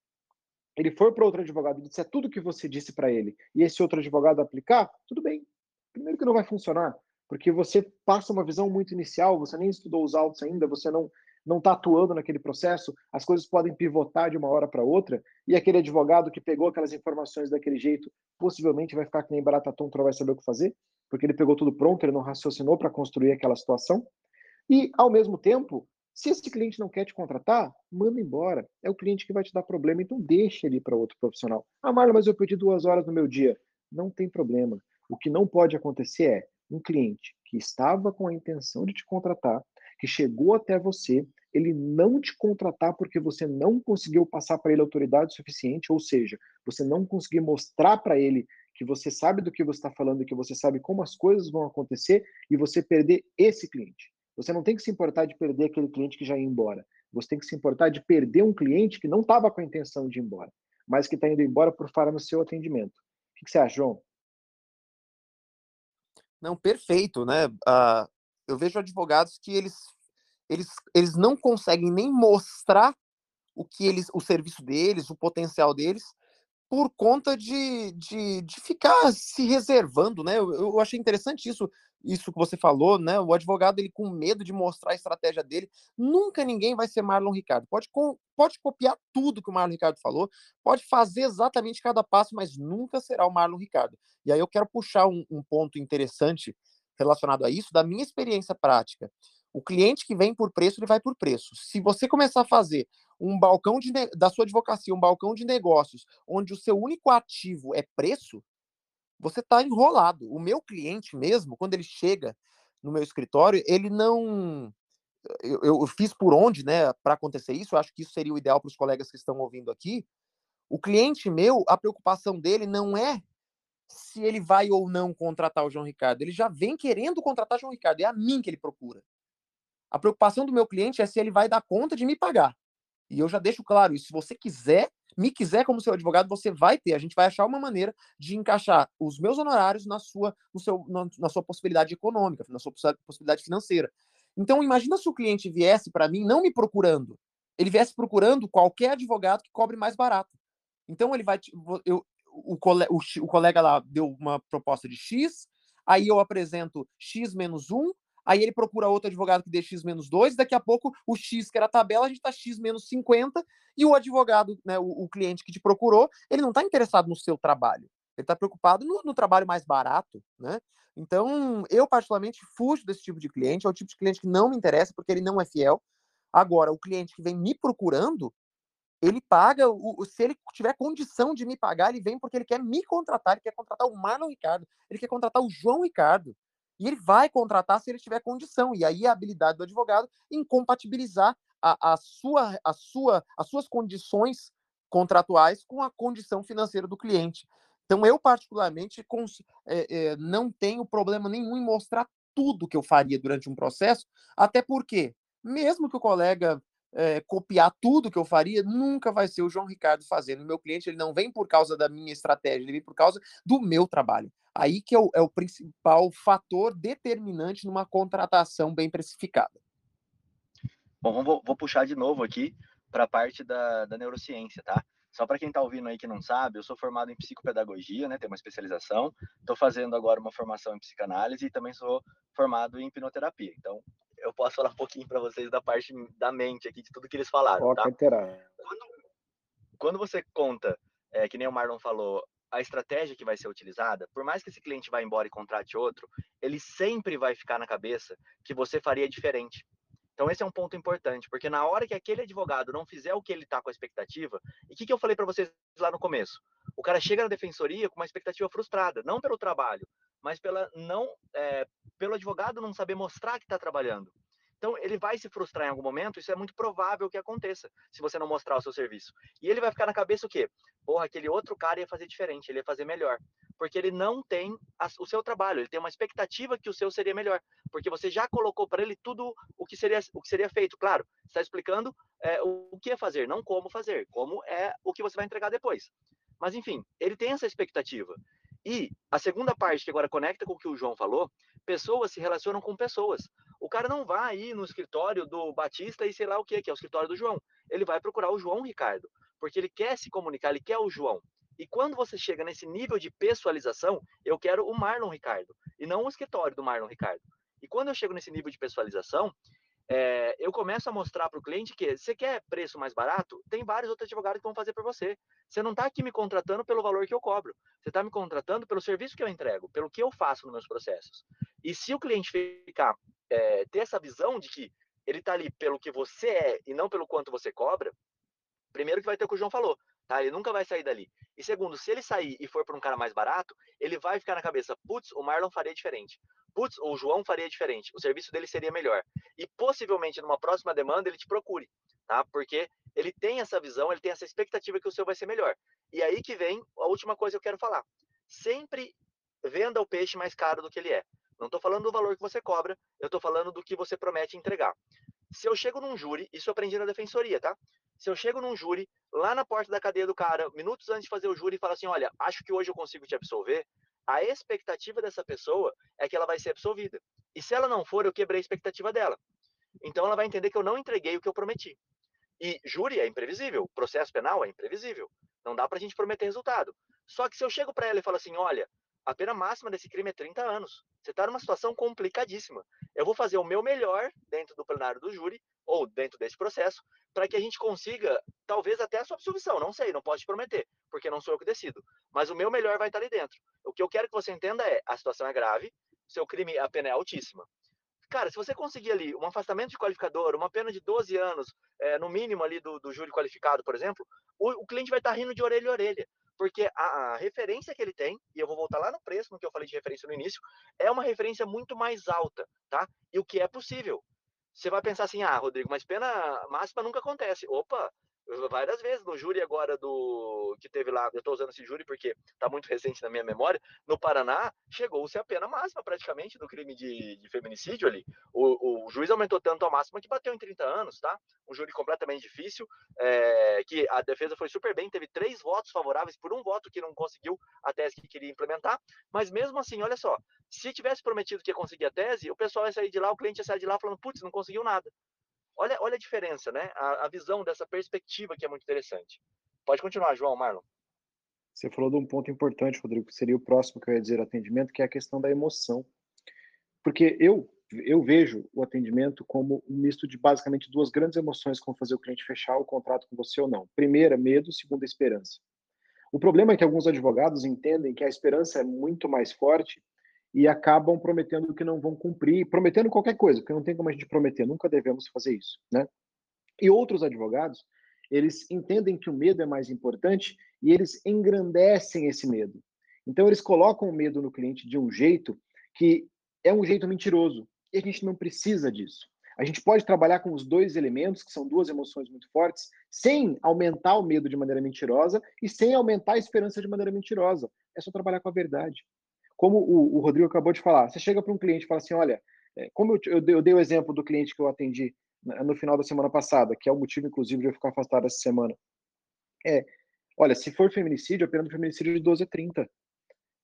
ele for para outro advogado e disser tudo que você disse para ele e esse outro advogado aplicar, tudo bem. Primeiro que não vai funcionar, porque você passa uma visão muito inicial, você nem estudou os autos ainda, você não não está atuando naquele processo, as coisas podem pivotar de uma hora para outra, e aquele advogado que pegou aquelas informações daquele jeito, possivelmente vai ficar que nem barata tonta, não vai saber o que fazer, porque ele pegou tudo pronto, ele não raciocinou para construir aquela situação. E, ao mesmo tempo, se esse cliente não quer te contratar, manda embora. É o cliente que vai te dar problema, então deixa ele para outro profissional. Ah, Marlon, mas eu perdi duas horas no meu dia. Não tem problema. O que não pode acontecer é um cliente que estava com a intenção de te contratar, que chegou até você, ele não te contratar porque você não conseguiu passar para ele autoridade suficiente, ou seja, você não conseguiu mostrar para ele que você sabe do que você está falando que você sabe como as coisas vão acontecer e você perder esse cliente. Você não tem que se importar de perder aquele cliente que já ia embora. Você tem que se importar de perder um cliente que não estava com a intenção de ir embora, mas que está indo embora por falha no seu atendimento. O que, você acha, João? Não, perfeito, né? Uh, eu vejo advogados que eles, eles, eles não conseguem nem mostrar o que eles, o serviço deles, o potencial deles, por conta de, de, de ficar se reservando, né? Eu, eu, achei interessante isso, isso que você falou, né? O advogado ele com medo de mostrar a estratégia dele, nunca ninguém vai ser Marlon Ricardo. Pode, pode copiar tudo que o Marlon Ricardo falou, pode fazer exatamente cada passo, mas nunca será o Marlon Ricardo. E aí eu quero puxar um, um ponto interessante relacionado a isso da minha experiência prática. O cliente que vem por preço, ele vai por preço. Se você começar a fazer um balcão de, da sua advocacia, um balcão de negócios, onde o seu único ativo é preço, você está enrolado. O meu cliente mesmo, quando ele chega no meu escritório, ele não. Eu, eu fiz por onde, né, para acontecer isso. Eu acho que isso seria o ideal para os colegas que estão ouvindo aqui. O cliente meu, a preocupação dele não é se ele vai ou não contratar o João Ricardo. Ele já vem querendo contratar o João Ricardo. É a mim que ele procura. A preocupação do meu cliente é se ele vai dar conta de me pagar. E eu já deixo claro isso. Se você quiser, me quiser como seu advogado, você vai ter. A gente vai achar uma maneira de encaixar os meus honorários na sua, no seu, na, na sua possibilidade econômica, na sua possibilidade financeira. Então, imagina se o cliente viesse para mim não me procurando, ele viesse procurando qualquer advogado que cobre mais barato. Então, ele vai. Eu, o, colega, o, o colega lá deu uma proposta de X, aí eu apresento X menos 1, aí ele procura outro advogado que dê X menos 2, daqui a pouco o X, que era a tabela, a gente está X menos 50, e o advogado, né, o, o cliente que te procurou, ele não está interessado no seu trabalho, ele está preocupado no, no, trabalho mais barato, né? Então, eu particularmente fujo desse tipo de cliente, é o tipo de cliente que não me interessa, porque ele não é fiel. Agora, o cliente que vem me procurando, ele paga, o, se ele tiver condição de me pagar, ele vem porque ele quer me contratar, ele quer contratar o Marlon Ricardo, ele quer contratar o João Ricardo. E ele vai contratar se ele tiver condição. E aí a habilidade do advogado em compatibilizar a, a sua, a sua, as suas condições contratuais com a condição financeira do cliente. Então, eu, particularmente, é, é, não tenho problema nenhum em mostrar tudo que eu faria durante um processo, até porque, mesmo que o colega é, copiar tudo que eu faria, nunca vai ser o João Ricardo fazendo. O meu cliente ele não vem por causa da minha estratégia, ele vem por causa do meu trabalho. Aí que é o, é o principal fator determinante numa contratação bem precificada. Bom, vou, vou puxar de novo aqui para a parte da, da neurociência, tá? Só para quem está ouvindo aí que não sabe, eu sou formado em psicopedagogia, né? Tenho uma especialização. Estou fazendo agora uma formação em psicanálise e também sou formado em hipnoterapia. Então, eu posso falar um pouquinho para vocês da parte da mente aqui, de tudo que eles falaram. tá? Quando, quando você conta, é, que nem o Marlon falou, a estratégia que vai ser utilizada, por mais que esse cliente vá embora e contrate outro, ele sempre vai ficar na cabeça que você faria diferente. Então, esse é um ponto importante, porque na hora que aquele advogado não fizer o que ele está com a expectativa, e o que, que eu falei para vocês lá no começo? O cara chega na defensoria com uma expectativa frustrada, não pelo trabalho, mas pela não, é, pelo advogado não saber mostrar que está trabalhando. Então, ele vai se frustrar em algum momento, isso é muito provável que aconteça, se você não mostrar o seu serviço. E ele vai ficar na cabeça o quê? Porra, aquele outro cara ia fazer diferente, ele ia fazer melhor. Porque ele não tem a, o seu trabalho, ele tem uma expectativa que o seu seria melhor. Porque você já colocou para ele tudo o que seria, o que seria feito. Claro, está explicando é, o, o que fazer, não como fazer, como é o que você vai entregar depois. Mas, enfim, ele tem essa expectativa. E a segunda parte, que agora conecta com o que o João falou, pessoas se relacionam com pessoas. O cara não vai ir no escritório do Batista e sei lá o que, que é o escritório do João. Ele vai procurar o João Ricardo, porque ele quer se comunicar, ele quer o João. E quando você chega nesse nível de pessoalização, eu quero o Marlon Ricardo, e não o escritório do Marlon Ricardo. E quando eu chego nesse nível de pessoalização, é, eu começo a mostrar para o cliente que você quer preço mais barato, tem vários outros advogados que vão fazer por você. Você não está aqui me contratando pelo valor que eu cobro. Você está me contratando pelo serviço que eu entrego, pelo que eu faço nos meus processos. E se o cliente ficar, é, ter essa visão de que ele está ali pelo que você é e não pelo quanto você cobra, primeiro que vai ter o que o João falou, tá? Ele nunca vai sair dali. E segundo, se ele sair e for para um cara mais barato, ele vai ficar na cabeça, putz, o Marlon faria diferente. Putz, o João faria diferente. O serviço dele seria melhor. E possivelmente numa próxima demanda ele te procure, tá? Porque ele tem essa visão, ele tem essa expectativa que o seu vai ser melhor. E aí que vem a última coisa que eu quero falar. Sempre venda o peixe mais caro do que ele é. Não estou falando do valor que você cobra, eu estou falando do que você promete entregar. Se eu chego num júri, isso eu aprendi na defensoria, tá? Se eu chego num júri, lá na porta da cadeia do cara, minutos antes de fazer o júri, e falo assim: olha, acho que hoje eu consigo te absolver, a expectativa dessa pessoa é que ela vai ser absolvida. E se ela não for, eu quebrei a expectativa dela. Então ela vai entender que eu não entreguei o que eu prometi. E júri é imprevisível, processo penal é imprevisível. Não dá para a gente prometer resultado. Só que se eu chego para ela e falo assim, olha, a pena máxima desse crime é 30 anos. Você está numa situação complicadíssima. Eu vou fazer o meu melhor dentro do plenário do júri, ou dentro desse processo, para que a gente consiga, talvez até a sua absolvição. Não sei, não posso te prometer, porque não sou eu que decido. Mas o meu melhor vai estar ali dentro. O que eu quero que você entenda é: a situação é grave, seu crime, a pena é altíssima. Cara, se você conseguir ali um afastamento de qualificador, uma pena de 12 anos, é, no mínimo ali do, do júri qualificado, por exemplo, o, o cliente vai estar rindo de orelha a orelha porque a, a, referência que ele tem, e eu vou voltar lá no preço, no que eu falei de referência no início, é uma referência muito mais alta, tá? E o que é possível. Você vai pensar assim, ah, Rodrigo, mas pena máxima nunca acontece. Opa, várias vezes no júri agora do que teve lá, eu estou usando esse júri porque está muito recente na minha memória, no Paraná chegou-se a pena máxima praticamente do crime de, de feminicídio ali. O, o, juiz aumentou tanto a máxima que bateu em 30 anos, tá? Um júri completamente difícil, é, que a defesa foi super bem, teve três votos favoráveis por um voto que não conseguiu a tese que queria implementar, mas mesmo assim, olha só, se tivesse prometido que ia conseguir a tese, o pessoal ia sair de lá, o cliente ia sair de lá falando, putz, não conseguiu nada. Olha, olha a diferença, né? A, a visão dessa perspectiva que é muito interessante. Pode continuar, João, Marlon. Você falou de um ponto importante, Rodrigo, que seria o próximo que eu ia dizer atendimento, que é a questão da emoção. Porque eu eu vejo o atendimento como um misto de basicamente duas grandes emoções vão fazer o cliente fechar o contrato com você ou não. Primeira, medo, segunda, esperança. O problema é que alguns advogados entendem que a esperança é muito mais forte e acabam prometendo que não vão cumprir, prometendo qualquer coisa, porque não tem como a gente prometer, nunca devemos fazer isso, né? E outros advogados, eles entendem que o medo é mais importante e eles engrandecem esse medo. Então eles colocam o medo no cliente de um jeito que é um jeito mentiroso, e a gente não precisa disso. A gente pode trabalhar com os dois elementos, que são duas emoções muito fortes, sem aumentar o medo de maneira mentirosa e sem aumentar a esperança de maneira mentirosa. É só trabalhar com a verdade como o, o Rodrigo acabou de falar, você chega para um cliente e fala assim, olha, é, como eu, eu, eu, dei o exemplo do cliente que eu atendi no final da semana passada, que é o motivo, inclusive, de eu ficar afastado essa semana, é, olha, se for feminicídio, a pena do feminicídio é de 12 a 30.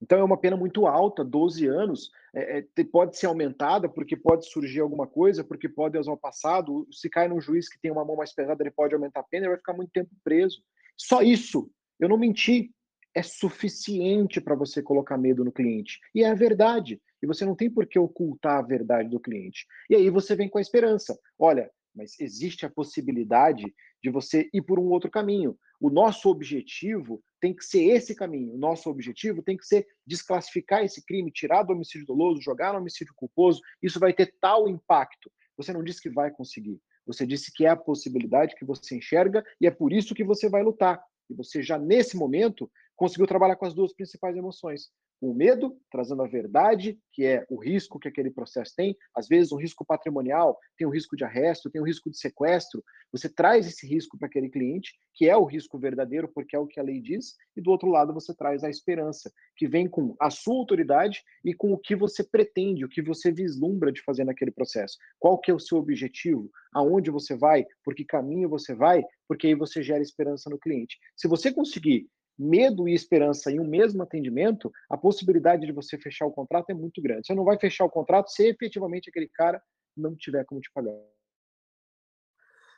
Então é uma pena muito alta, 12 anos, é, é, pode ser aumentada porque pode surgir alguma coisa, porque pode usar o passado, se cai num juiz que tem uma mão mais pesada, ele pode aumentar a pena, ele vai ficar muito tempo preso. Só isso, eu não menti, é suficiente para você colocar medo no cliente. E é a verdade. E você não tem por que ocultar a verdade do cliente. E aí você vem com a esperança. Olha, mas existe a possibilidade de você ir por um outro caminho. O nosso objetivo tem que ser esse caminho. O nosso objetivo tem que ser desclassificar esse crime, tirar do homicídio doloso, jogar no homicídio culposo. Isso vai ter tal impacto. Você não disse que vai conseguir. Você disse que é a possibilidade que você enxerga e é por isso que você vai lutar. E você já nesse momento conseguiu trabalhar com as duas principais emoções. O medo, trazendo a verdade, que é o risco que aquele processo tem, às vezes um risco patrimonial, tem um risco de arresto, tem um risco de sequestro. Você traz esse risco para aquele cliente, que é o risco verdadeiro, porque é o que a lei diz, e do outro lado você traz a esperança, que vem com a sua autoridade e com o que você pretende, o que você vislumbra de fazer naquele processo. Qual que é o seu objetivo? Aonde você vai? Por que caminho você vai? Porque aí você gera esperança no cliente. Se você conseguir medo e esperança em um mesmo atendimento, a possibilidade de você fechar o contrato é muito grande. Você não vai fechar o contrato se efetivamente aquele cara não tiver como te pagar.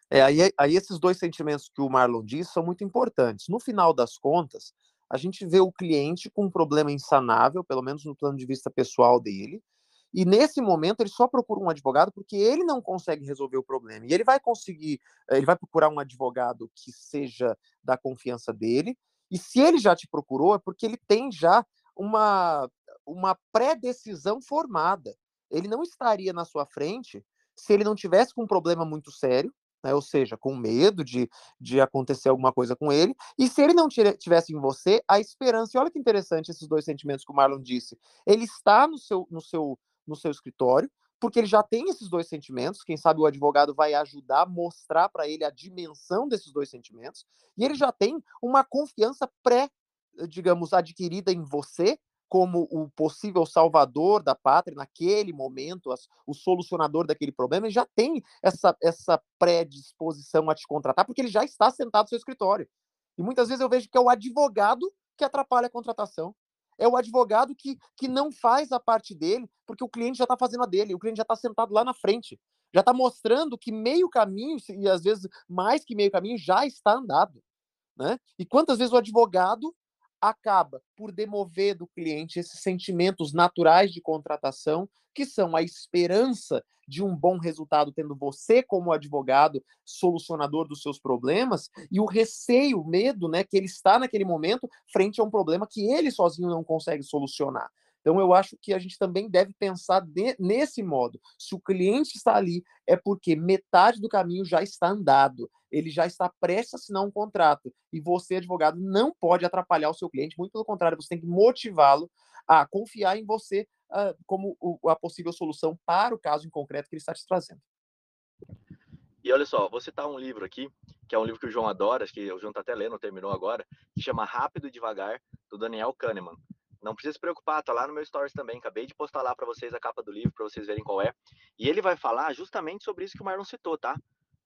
É, aí, aí esses dois sentimentos que o Marlon disse são muito importantes. No final das contas, a gente vê o cliente com um problema insanável, pelo menos no plano de vista pessoal dele, e nesse momento ele só procura um advogado porque ele não consegue resolver o problema. E ele vai conseguir, eh, ele vai procurar um advogado que seja da confiança dele. E se ele já te procurou, é porque ele tem já uma, uma pré-decisão formada. Ele não estaria na sua frente se ele não tivesse com um problema muito sério, né? ou seja, com medo de, de acontecer alguma coisa com ele, e se ele não tivesse em você a esperança. E olha que interessante esses dois sentimentos que o Marlon disse. Ele está no seu, no seu no seu escritório, porque ele já tem esses dois sentimentos. Quem sabe o advogado vai ajudar a mostrar para ele a dimensão desses dois sentimentos, e ele já tem uma confiança pré, digamos, adquirida em você como o possível salvador da pátria naquele momento, as, o solucionador daquele problema, ele já tem essa, essa predisposição a te contratar, porque ele já está sentado no seu escritório. E muitas vezes eu vejo que é o advogado que atrapalha a contratação é o advogado que, que não faz a parte dele, porque o cliente já está fazendo a dele, o cliente já está sentado lá na frente, já está mostrando que meio caminho, e às vezes mais que meio caminho, já está andado. Né? E quantas vezes o advogado acaba por demover do cliente esses sentimentos naturais de contratação, que são a esperança de um bom resultado, tendo você como advogado solucionador dos seus problemas, e o receio, o medo, né, que ele está naquele momento frente a um problema que ele sozinho não consegue solucionar. Então, eu acho que a gente também deve pensar de, nesse modo. Se o cliente está ali, é porque metade do caminho já está andado, ele já está prestes a assinar um contrato. E você, advogado, não pode atrapalhar o seu cliente, muito pelo contrário, você tem que motivá-lo a confiar em você uh, como o, a possível solução para o caso em concreto que ele está te trazendo. E olha só, vou citar um livro aqui, que é um livro que o João adora, acho que o João está até lendo, terminou agora, que chama Rápido e Devagar, do Daniel Kahneman. Não precisa se preocupar, tá lá no meu stories também. Acabei de postar lá para vocês a capa do livro para vocês verem qual é. E ele vai falar justamente sobre isso que o Marlon citou, tá?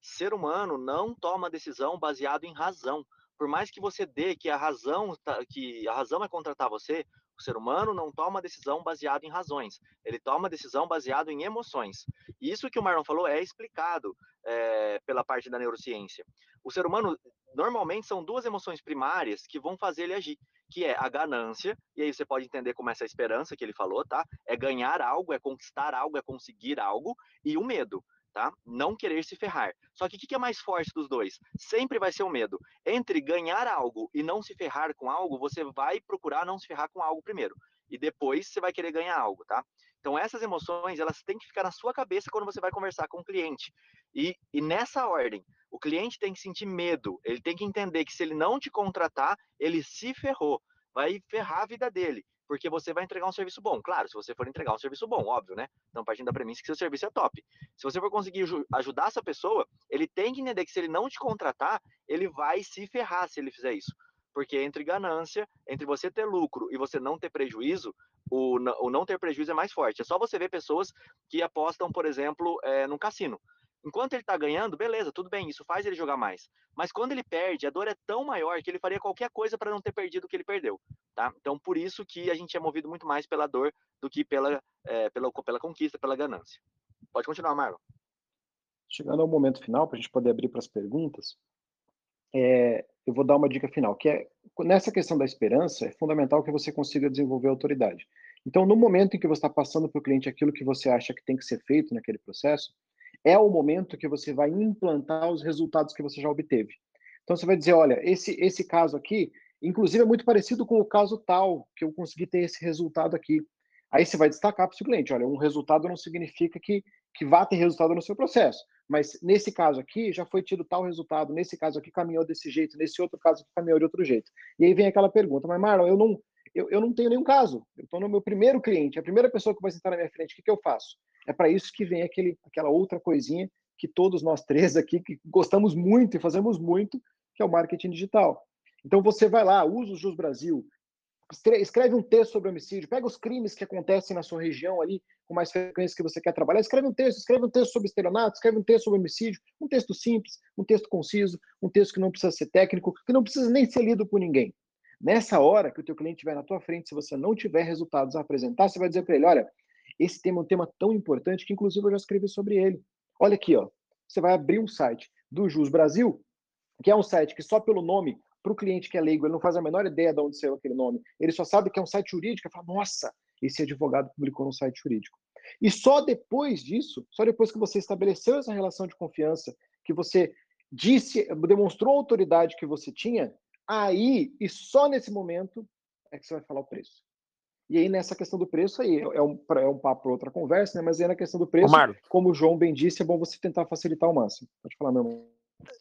Ser humano não toma decisão baseado em razão. Por mais que você dê que a razão tá, que a razão é contratar você, o ser humano não toma decisão baseado em razões, ele toma decisão baseado em emoções. E isso que o Marlon falou é explicado é, pela parte da neurociência. O ser humano, normalmente, são duas emoções primárias que vão fazer ele agir, que é a ganância, e aí você pode entender como essa esperança que ele falou, tá? É ganhar algo, é conquistar algo, é conseguir algo, e o medo tá? Não querer se ferrar. Só que o que é mais forte dos dois? Sempre vai ser o medo. Entre ganhar algo e não se ferrar com algo, você vai procurar não se ferrar com algo primeiro. E depois você vai querer ganhar algo, tá? Então essas emoções, elas têm que ficar na sua cabeça quando você vai conversar com o cliente. E, e nessa ordem, o cliente tem que sentir medo. Ele tem que entender que se ele não te contratar, ele se ferrou. Vai ferrar a vida dele porque você vai entregar um serviço bom. Claro, se você for entregar um serviço bom, óbvio, né? Então, partindo da premissa que seu serviço é top. Se você for conseguir ajudar essa pessoa, ele tem que entender que se ele não te contratar, ele vai se ferrar se ele fizer isso. Porque entre ganância, entre você ter lucro e você não ter prejuízo, o, não ter prejuízo é mais forte. É só você ver pessoas que apostam, por exemplo, é, num cassino. Enquanto ele está ganhando, beleza, tudo bem, isso faz ele jogar mais. Mas quando ele perde, a dor é tão maior que ele faria qualquer coisa para não ter perdido o que ele perdeu, tá? Então, por isso que a gente é movido muito mais pela dor do que pela, é, pela, pela conquista, pela ganância. Pode continuar, Marlon. Chegando ao momento final, para a gente poder abrir para as perguntas, é, eu vou dar uma dica final, que é, nessa questão da esperança, é fundamental que você consiga desenvolver autoridade. Então, no momento em que você está passando para o cliente aquilo que você acha que tem que ser feito naquele processo, é o momento que você vai implantar os resultados que você já obteve. Então você vai dizer, olha, esse esse caso aqui, inclusive é muito parecido com o caso tal, que eu consegui ter esse resultado aqui. Aí você vai destacar para o seu cliente, olha, um resultado não significa que, que vá ter resultado no seu processo, mas nesse caso aqui já foi tido tal resultado, nesse caso aqui caminhou desse jeito, nesse outro caso aqui caminhou de outro jeito. E aí vem aquela pergunta, mas Marlon, eu não, eu, eu não tenho nenhum caso, eu estou no meu primeiro cliente, a primeira pessoa que vai sentar na minha frente, o que, que eu faço? É para isso que vem aquele, aquela outra coisinha que todos nós três aqui que gostamos muito e fazemos muito, que é o marketing digital. Então você vai lá, usa o Jus Brasil, escreve um texto sobre homicídio, pega os crimes que acontecem na sua região ali com mais frequência que você quer trabalhar, escreve um texto, escreve um texto sobre estelionato, escreve um texto sobre homicídio, um texto simples, um texto conciso, um texto que não precisa ser técnico, que não precisa nem ser lido por ninguém. Nessa hora que o teu cliente estiver na tua frente, se você não tiver resultados a apresentar, você vai dizer para ele, olha, Esse tema é um tema tão importante que, inclusive, eu já escrevi sobre ele. Olha aqui, ó. Você vai abrir um site do Jus Brasil, que é um site que só pelo nome, para o cliente que é leigo, ele não faz a menor ideia de onde saiu aquele nome. Ele só sabe que é um site jurídico e fala, nossa, esse advogado publicou no site jurídico. E só depois disso, só depois que você estabeleceu essa relação de confiança, que você disse, demonstrou a autoridade que você tinha, aí e só nesse momento é que você vai falar o preço. E aí, nessa questão do preço, aí é um, é um papo para outra conversa, né? Mas aí na questão do preço, Ô, como o João bem disse, é bom você tentar facilitar ao máximo. Pode falar, meu irmão.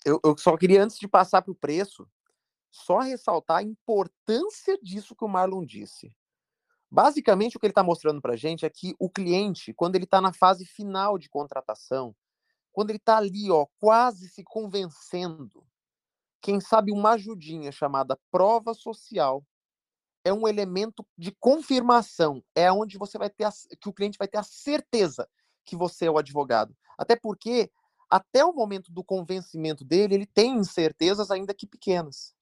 Eu, eu só queria, antes de passar para o preço, só ressaltar a importância disso que o Marlon disse. Basicamente, o que ele está mostrando para a gente é que o cliente, quando ele está na fase final de contratação, quando ele está ali, ó, quase se convencendo, quem sabe uma ajudinha chamada prova social é um elemento de confirmação, é onde você vai ter a, que o cliente vai ter a certeza que você é o advogado. Até porque até o momento do convencimento dele, ele tem incertezas ainda que pequenas.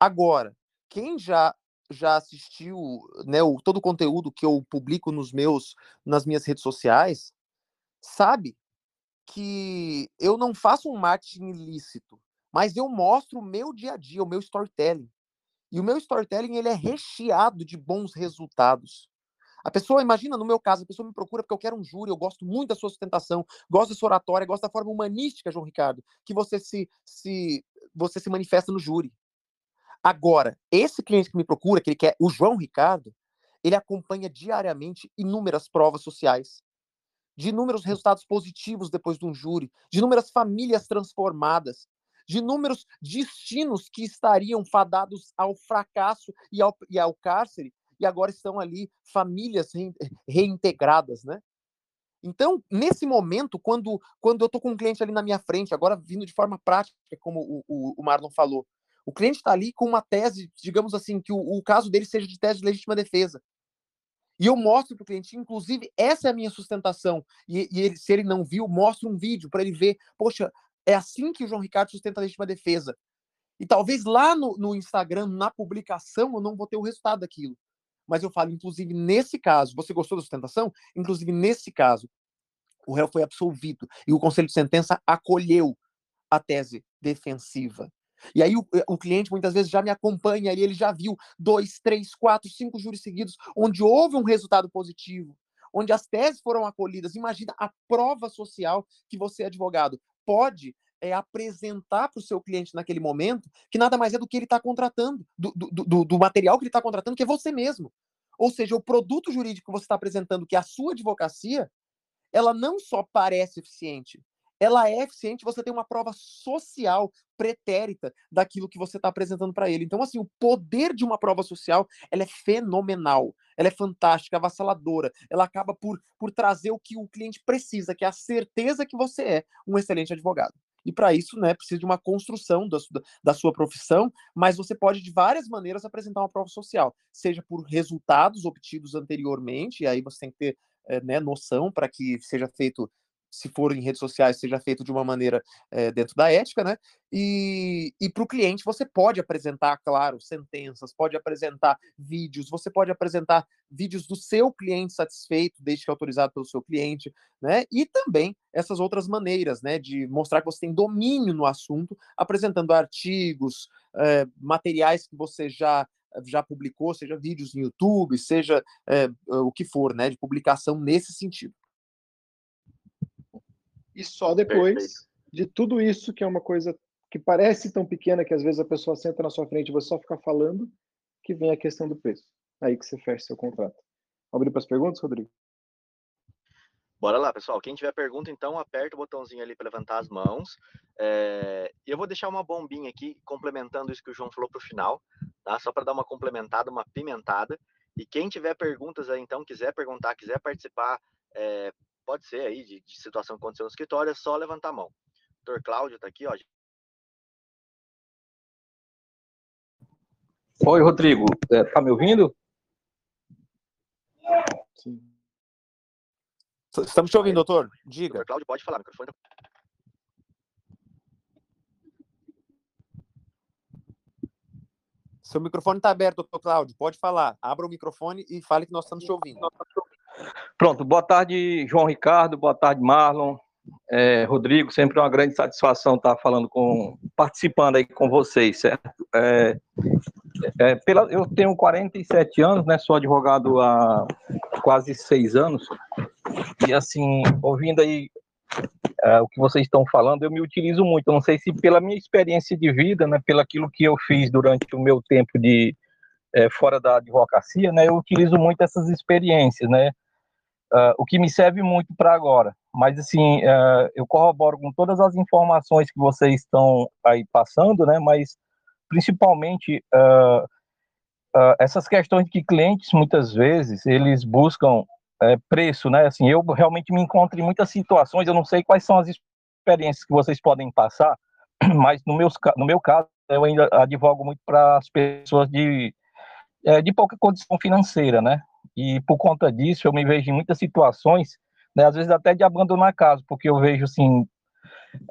Agora, quem já já assistiu, né, o, todo o conteúdo que eu publico nos meus nas minhas redes sociais, sabe que eu não faço um marketing ilícito, mas eu mostro o meu dia a dia, o meu storytelling. E o meu storytelling ele é recheado de bons resultados. A pessoa, imagina, no meu caso, a pessoa me procura porque eu quero um júri, eu gosto muito da sua sustentação, gosto da sua oratória, gosto da forma humanística, João Ricardo, que você se, se, você se manifesta no júri. Agora, esse cliente que me procura, que ele quer, o João Ricardo, ele acompanha diariamente inúmeras provas sociais, de inúmeros resultados positivos depois de um júri, de inúmeras famílias transformadas, de inúmeros destinos que estariam fadados ao fracasso e ao, e ao cárcere, e agora estão ali famílias reintegradas, né? Então, nesse momento, quando, quando eu estou com um cliente ali na minha frente, agora vindo de forma prática, como o, o, o Marlon falou, o cliente está ali com uma tese, digamos assim, que o, o, caso dele seja de tese de legítima defesa. E eu mostro para o cliente, inclusive, essa é a minha sustentação. E, e ele, se ele não viu, mostro um vídeo para ele ver, poxa, é assim que o João Ricardo sustenta a legítima defesa. E talvez lá no, no Instagram, na publicação, eu não vou ter o resultado daquilo. Mas eu falo, inclusive, nesse caso, você gostou da sustentação? Inclusive, nesse caso, o réu foi absolvido e o conselho de sentença acolheu a tese defensiva. E aí o, o, cliente muitas vezes já me acompanha e ele já viu dois, três, quatro, cinco júris seguidos onde houve um resultado positivo, onde as teses foram acolhidas. Imagina a prova social que você, advogado, pode é, apresentar para o seu cliente naquele momento, que nada mais é do que ele está contratando, do, do, do, do, material que ele está contratando, que é você mesmo. Ou seja, o produto jurídico que você está apresentando, que é a sua advocacia, ela não só parece eficiente, ela é eficiente, você tem uma prova social pretérita daquilo que você está apresentando para ele. Então, assim, o poder de uma prova social, ela é fenomenal, ela é fantástica, avassaladora, ela acaba por, por trazer o que o cliente precisa, que é a certeza que você é um excelente advogado. E para isso, né, precisa de uma construção da, da sua profissão, mas você pode de várias maneiras apresentar uma prova social, seja por resultados obtidos anteriormente, e aí você tem que ter é, né, noção para que seja feito se for em redes sociais, seja feito de uma maneira é, dentro da ética, né? E, e para o cliente você pode apresentar, claro, sentenças, pode apresentar vídeos, você pode apresentar vídeos do seu cliente satisfeito, desde que autorizado pelo seu cliente, né? E também essas outras maneiras, né? De mostrar que você tem domínio no assunto, apresentando artigos, é, materiais que você já já publicou, seja vídeos no YouTube, seja é, o que for, né, de publicação nesse sentido. E só depois Perfeito. de tudo isso, que é uma coisa que parece tão pequena que às vezes a pessoa senta na sua frente e você só fica falando, que vem a questão do preço. Aí que você fecha seu contrato. Vamos abrir para as perguntas, Rodrigo? Bora lá, pessoal. Quem tiver pergunta, então, aperta o botãozinho ali para levantar as mãos. É... Eu vou deixar uma bombinha aqui, complementando isso que o João falou para o final, tá? Só para dar uma complementada, uma pimentada. E quem tiver perguntas aí, então, quiser perguntar, quiser participar, é, pode ser aí de, de situação que aconteceu no escritório, é só levantar a mão. O doutor Cláudio está aqui, ó. Oi, Rodrigo. É, tá me ouvindo? Sim. Estamos te ouvindo, doutor. Diga. Doutor Cláudio, pode falar, microfone. Tá Seu microfone está aberto, doutor Cláudio. Pode falar. Abra o microfone e fale que nós estamos te ouvindo. Pronto, boa tarde, João Ricardo, boa tarde, Marlon, é, Rodrigo, sempre uma grande satisfação estar falando com, participando aí com vocês, certo? É, é, pela, eu tenho 47 anos, né, sou advogado há quase seis anos, e assim, ouvindo aí é, o que vocês estão falando, eu me utilizo muito, não sei se pela minha experiência de vida, né, pelo aquilo que eu fiz durante o meu tempo de é, fora da advocacia, né, eu utilizo muito essas experiências, né, uh, o que me serve muito para agora. Mas, assim, uh, eu corroboro com todas as informações que vocês estão aí passando, né? Mas, principalmente, uh, essas questões que clientes, muitas vezes, eles buscam é, preço, né? Assim, eu realmente me encontro em muitas situações, eu não sei quais são as experiências que vocês podem passar, (clears throat) mas no meu, no meu caso, eu ainda advogo muito para as pessoas de, é, de pouca condição financeira, né? E por conta disso, eu me vejo em muitas situações, né, às vezes até de abandonar a casa, porque eu vejo, assim,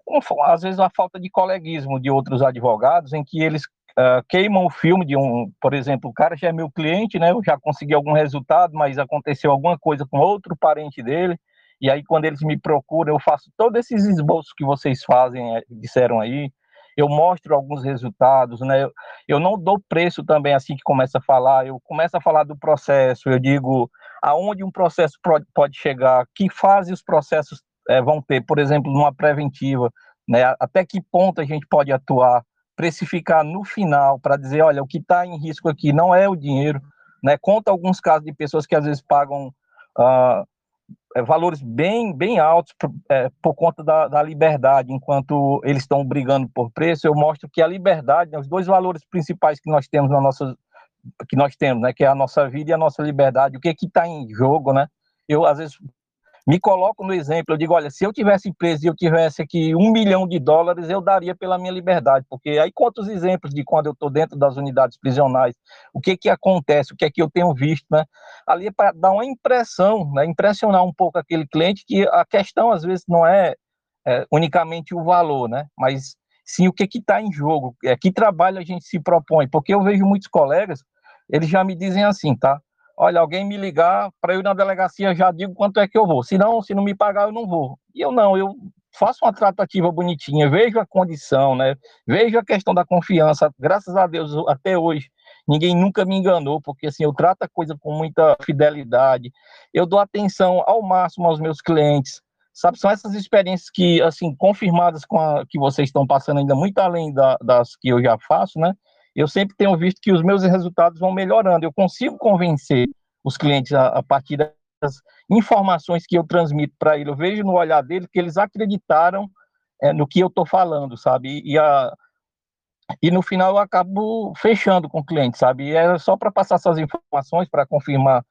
um, às vezes a falta de coleguismo de outros advogados, em que eles uh, queimam o filme de um, por exemplo, o cara já é meu cliente, né, eu já consegui algum resultado, mas aconteceu alguma coisa com outro parente dele, e aí quando eles me procuram, eu faço todos esses esboços que vocês fazem, eh, disseram aí, eu mostro alguns resultados, né? Eu, eu não dou preço também assim que começa a falar, eu começo a falar do processo, eu digo aonde um processo pode chegar, que fase os processos é, vão ter, por exemplo, numa preventiva, né? Até que ponto a gente pode atuar, precificar no final para dizer, olha, o que está em risco aqui não é o dinheiro, né? Conta alguns casos de pessoas que às vezes pagam é, valores bem, bem altos é, por conta da, da, liberdade, enquanto eles estão brigando por preço, eu mostro que a liberdade, né, os dois valores principais que nós temos na nossa que nós temos, né, que é a nossa vida e a nossa liberdade, o que é que está em jogo, né? Eu às vezes me coloco no exemplo, eu digo, olha, se eu tivesse preso e eu tivesse aqui um milhão de dólares, eu daria pela minha liberdade, porque aí quantos exemplos de quando eu estou dentro das unidades prisionais, o que que acontece, o que é que eu tenho visto, né? Ali é para dar uma impressão, né? impressionar um pouco aquele cliente que a questão às vezes não é, é unicamente o valor, né? Mas sim o que que está em jogo, é que trabalho a gente se propõe, porque eu vejo muitos colegas, eles já me dizem assim, tá? Olha, alguém me ligar para eu ir na delegacia, já digo quanto é que eu vou. Se não, se não me pagar, eu não vou. E eu não, eu faço uma tratativa bonitinha, vejo a condição, né? Vejo a questão da confiança. Graças a Deus, até hoje, ninguém nunca me enganou, porque assim, eu trato a coisa com muita fidelidade. Eu dou atenção ao máximo aos meus clientes. Sabe, são essas experiências que, assim, confirmadas com a que vocês estão passando ainda muito além da, das que eu já faço, né? Eu sempre tenho visto que os meus resultados vão melhorando. Eu consigo convencer os clientes a, a partir das informações que eu transmito para ele. Eu vejo no olhar dele que eles acreditaram é, no que eu estou falando, sabe? E, a, e no final eu acabo fechando com o cliente, sabe? E é só para passar essas informações, para confirmar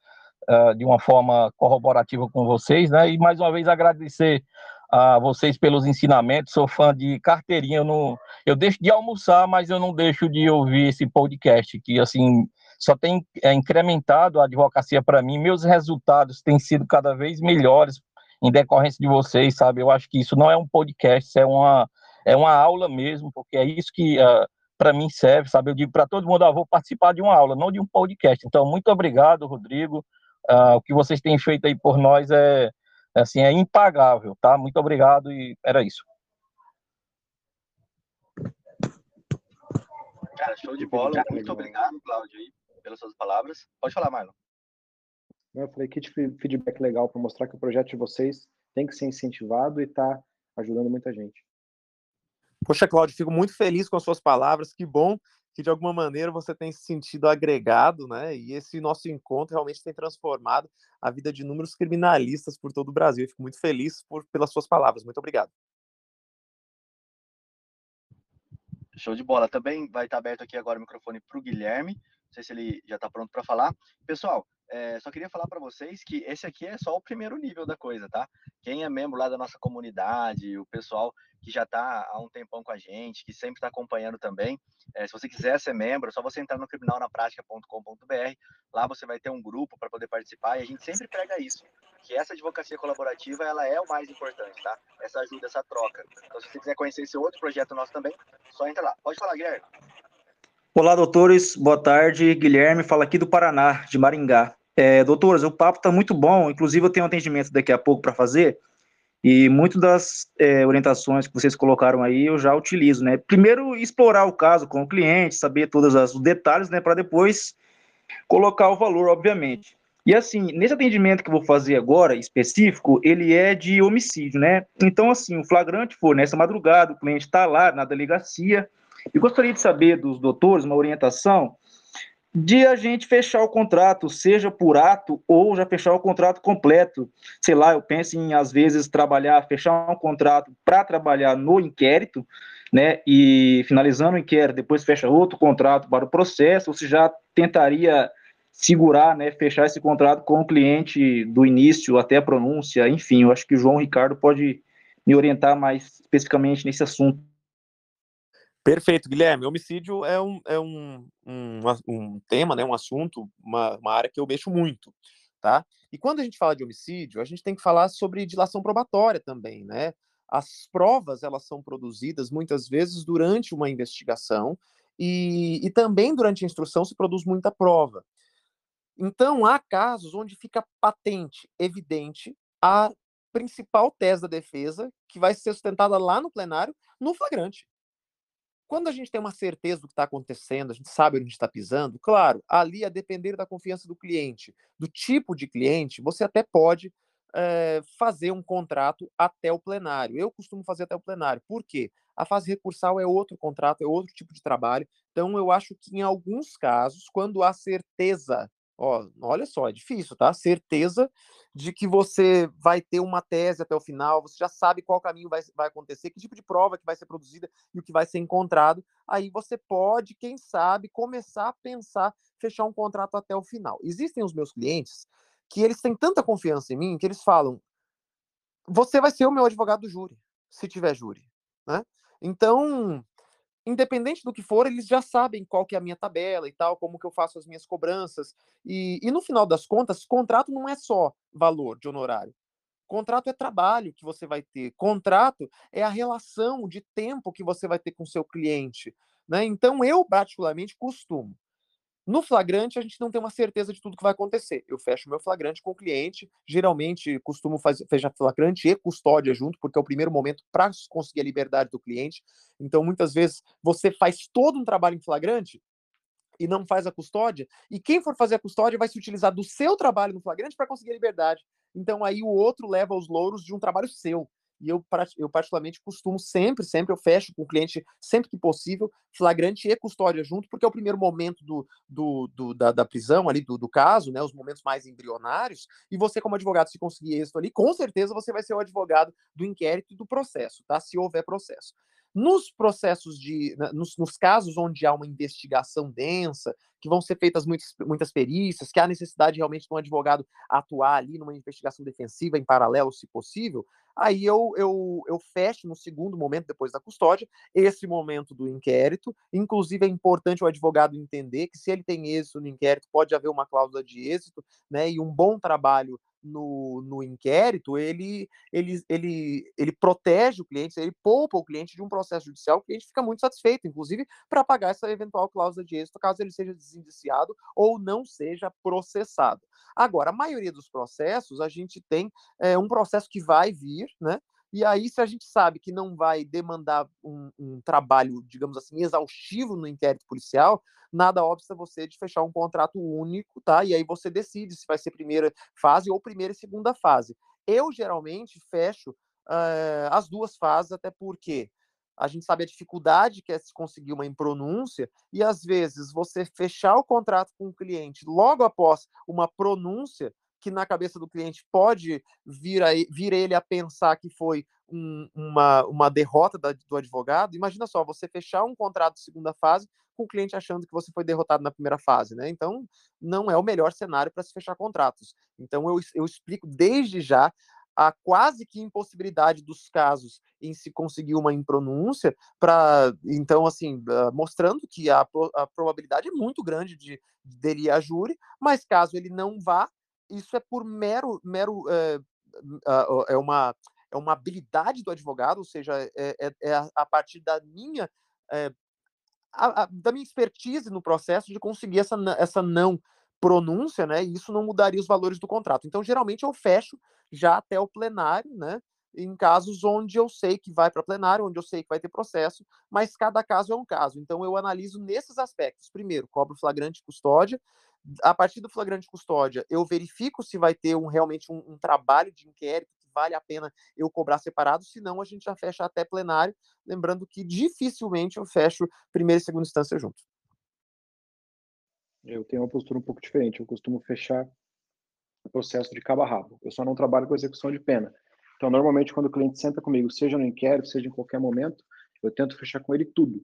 uh, de uma forma corroborativa com vocês, né? E mais uma vez agradecer a vocês pelos ensinamentos. Sou fã de carteirinha. Eu, não, eu deixo de almoçar, mas eu não deixo de ouvir esse podcast, que assim só tem é, incrementado a advocacia para mim. Meus resultados têm sido cada vez melhores em decorrência de vocês, sabe? Eu acho que isso não é um podcast, é uma, é uma aula mesmo, porque é isso que uh, ah, para mim serve, sabe? Eu digo para todo mundo, ah, vou participar de uma aula, não de um podcast. Então, muito obrigado, Rodrigo. Uh, o que vocês têm feito aí por nós é, assim, é impagável, tá? Muito obrigado e era isso. Cara, show de bola. Muito obrigado, Cláudio, aí, pelas suas palavras. Pode falar, Marlon. Eu falei que feedback legal para mostrar que o projeto de vocês tem que ser incentivado e está ajudando muita gente. Poxa, Cláudio, fico muito feliz com as suas palavras. Que bom que de alguma maneira você tem se sentido agregado, né? E esse nosso encontro realmente tem transformado a vida de inúmeros criminalistas por todo o Brasil. Eu fico muito feliz por, pelas suas palavras. Muito obrigado. Show de bola. Também vai estar aberto aqui agora o microfone para o Guilherme. Não sei se ele já está pronto para falar. Pessoal, é, só queria falar para vocês que esse aqui é só o primeiro nível da coisa, tá? Quem é membro lá da nossa comunidade, o pessoal que já está há um tempão com a gente, que sempre está acompanhando também, é, se você quiser ser membro, é só você entrar no criminalnaprática.com.br. Lá você vai ter um grupo para poder participar e a gente sempre prega isso, que essa advocacia colaborativa ela é o mais importante, tá? Essa ajuda, essa troca. Então, se você quiser conhecer esse outro projeto nosso também, só entra lá. Pode falar, Guilherme. Olá, doutores. Boa tarde. Guilherme fala aqui do Paraná, de Maringá. É, doutores, o papo está muito bom, inclusive eu tenho um atendimento daqui a pouco para fazer, e muitas das é, orientações que vocês colocaram aí eu já utilizo, né? Primeiro, explorar o caso com o cliente, saber todos os detalhes, né, para depois colocar o valor, obviamente. E assim, nesse atendimento que eu vou fazer agora, específico, ele é de homicídio, né? Então, assim, o flagrante for nessa madrugada, o cliente está lá na delegacia, e gostaria de saber dos doutores uma orientação de a gente fechar o contrato, seja por ato ou já fechar o contrato completo. Sei lá, eu penso em, às vezes, trabalhar, fechar um contrato para trabalhar no inquérito, né, e finalizando o inquérito, depois fecha outro contrato para o processo, ou se já tentaria segurar, né, fechar esse contrato com o cliente do início até a pronúncia, enfim, eu acho que o João Ricardo pode me orientar mais especificamente nesse assunto. Perfeito, Guilherme. Homicídio é um, é um, um, um tema, né, um assunto, uma, uma área que eu mexo muito, tá? E quando a gente fala de homicídio, a gente tem que falar sobre dilação probatória também, né? As provas, elas são produzidas muitas vezes durante uma investigação e, e também durante a instrução se produz muita prova. Então, há casos onde fica patente, evidente, a principal tese da defesa, que vai ser sustentada lá no plenário, no flagrante. Quando a gente tem uma certeza do que está acontecendo, a gente sabe onde a gente está pisando, claro, ali a depender da confiança do cliente, do tipo de cliente, você até pode é, fazer um contrato até o plenário. Eu costumo fazer até o plenário. Por quê? A fase recursal é outro contrato, é outro tipo de trabalho. Então, eu acho que em alguns casos, quando há certeza Ó, olha só, é difícil, tá? Certeza de que você vai ter uma tese até o final, você já sabe qual caminho vai, vai acontecer, que tipo de prova que vai ser produzida e o que vai ser encontrado. Aí você pode, quem sabe, começar a pensar fechar um contrato até o final. Existem os meus clientes que eles têm tanta confiança em mim que eles falam: você vai ser o meu advogado do júri, se tiver júri, né? Então, independente do que for, eles já sabem qual que é a minha tabela e tal, como que eu faço as minhas cobranças. E, e no final das contas, contrato não é só valor de honorário. Contrato é trabalho que você vai ter. Contrato é a relação de tempo que você vai ter com seu cliente. Né? Então, eu, particularmente, costumo no flagrante, a gente não tem uma certeza de tudo que vai acontecer. Eu fecho meu flagrante com o cliente, geralmente costumo fazer, fechar flagrante e custódia junto, porque é o primeiro momento para conseguir a liberdade do cliente. Então, muitas vezes, você faz todo um trabalho em flagrante e não faz a custódia, e quem for fazer a custódia vai se utilizar do seu trabalho no flagrante para conseguir a liberdade. Então, aí o outro leva os louros de um trabalho seu e eu, eu particularmente costumo sempre, sempre, eu fecho com o cliente sempre que possível, flagrante e custódia junto, porque é o primeiro momento do, do, do da, da, prisão ali, do, do, caso, né, os momentos mais embrionários, e você como advogado, se conseguir êxito ali, com certeza você vai ser o advogado do inquérito e do processo, tá, se houver processo. Nos processos de. Nos, nos, casos onde há uma investigação densa, que vão ser feitas muitas, muitas perícias, que há necessidade realmente de um advogado atuar ali numa investigação defensiva em paralelo, se possível, aí eu, eu, eu fecho no segundo momento, depois da custódia, esse momento do inquérito. Inclusive, é importante o advogado entender que se ele tem êxito no inquérito, pode haver uma cláusula de êxito, né? E um bom trabalho no, no inquérito, ele, ele, ele, ele protege o cliente, ele poupa o cliente de um processo judicial, o cliente fica muito satisfeito, inclusive, para pagar essa eventual cláusula de êxito, caso ele seja desindiciado ou não seja processado. Agora, a maioria dos processos, a gente tem é, um processo que vai vir, né? E aí, se a gente sabe que não vai demandar um, um, trabalho, digamos assim, exaustivo no inquérito policial, nada obsta você de fechar um contrato único, tá? E aí você decide se vai ser primeira fase ou primeira e segunda fase. Eu geralmente fecho uh, as duas fases, até porque a gente sabe a dificuldade que é se conseguir uma impronúncia, e às vezes você fechar o contrato com o cliente logo após uma pronúncia que na cabeça do cliente pode vir, a, vir ele a pensar que foi um, uma, uma derrota da, do advogado. Imagina só, você fechar um contrato de segunda fase com o cliente achando que você foi derrotado na primeira fase, né? Então, não é o melhor cenário para se fechar contratos. Então, eu, eu explico desde já a quase que impossibilidade dos casos em se conseguir uma impronúncia para então assim mostrando que a, a probabilidade é muito grande de dele ir a júri mas caso ele não vá isso é por mero, mero é, é uma é uma habilidade do advogado, ou seja, é, é, é a partir da minha é, a, a, da minha expertise no processo de conseguir essa, essa não pronúncia, né? E isso não mudaria os valores do contrato. Então, geralmente eu fecho já até o plenário, né? Em casos onde eu sei que vai para plenário, onde eu sei que vai ter processo, mas cada caso é um caso. Então, eu analiso nesses aspectos. Primeiro, cobro flagrante custódia. A partir do flagrante custódia, eu verifico se vai ter um, realmente um, um trabalho de inquérito que vale a pena eu cobrar separado, senão a gente já fecha até plenário. Lembrando que dificilmente eu fecho primeira e segunda instância juntos. Eu tenho uma postura um pouco diferente. Eu costumo fechar o processo de cabo a rabo. Eu só não trabalho com execução de pena. Então, normalmente, quando o cliente senta comigo, seja no inquérito, seja em qualquer momento, eu tento fechar com ele tudo.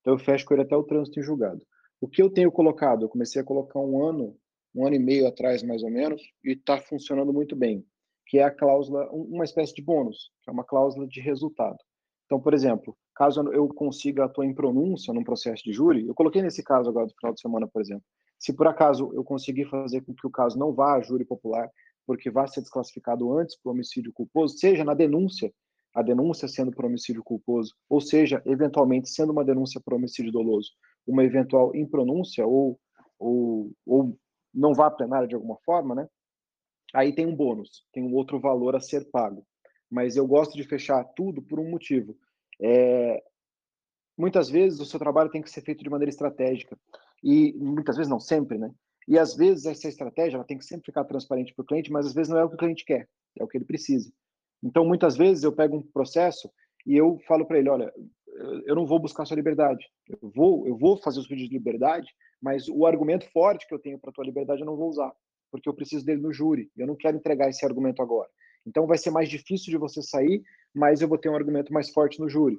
Então, eu fecho com ele até o trânsito em julgado. O que eu tenho colocado? Eu comecei a colocar um ano, um ano e meio atrás, mais ou menos, e está funcionando muito bem, que é a cláusula, uma espécie de bônus, que é uma cláusula de resultado. Então, por exemplo, caso eu consiga atuar em pronúncia num processo de júri, eu coloquei nesse caso agora do final de semana, por exemplo, se por acaso eu conseguir fazer com que o caso não vá a júri popular, porque vá ser desclassificado antes por homicídio culposo, seja na denúncia, a denúncia sendo por homicídio culposo, ou seja, eventualmente sendo uma denúncia por homicídio doloso, uma eventual impronúncia ou, ou, ou não vá a plenária de alguma forma, né? Aí tem um bônus, tem um outro valor a ser pago. Mas eu gosto de fechar tudo por um motivo. É, muitas vezes o seu trabalho tem que ser feito de maneira estratégica e muitas vezes não sempre, né? E às vezes essa estratégia ela tem que sempre ficar transparente para o cliente, mas às vezes não é o que o cliente quer, é o que ele precisa. Então muitas vezes eu pego um processo e eu falo para ele, olha, eu não vou buscar sua liberdade, eu vou, eu vou fazer os pedidos de liberdade, mas o argumento forte que eu tenho para tua liberdade eu não vou usar, porque eu preciso dele no júri, eu não quero entregar esse argumento agora. Então vai ser mais difícil de você sair, mas eu vou ter um argumento mais forte no júri.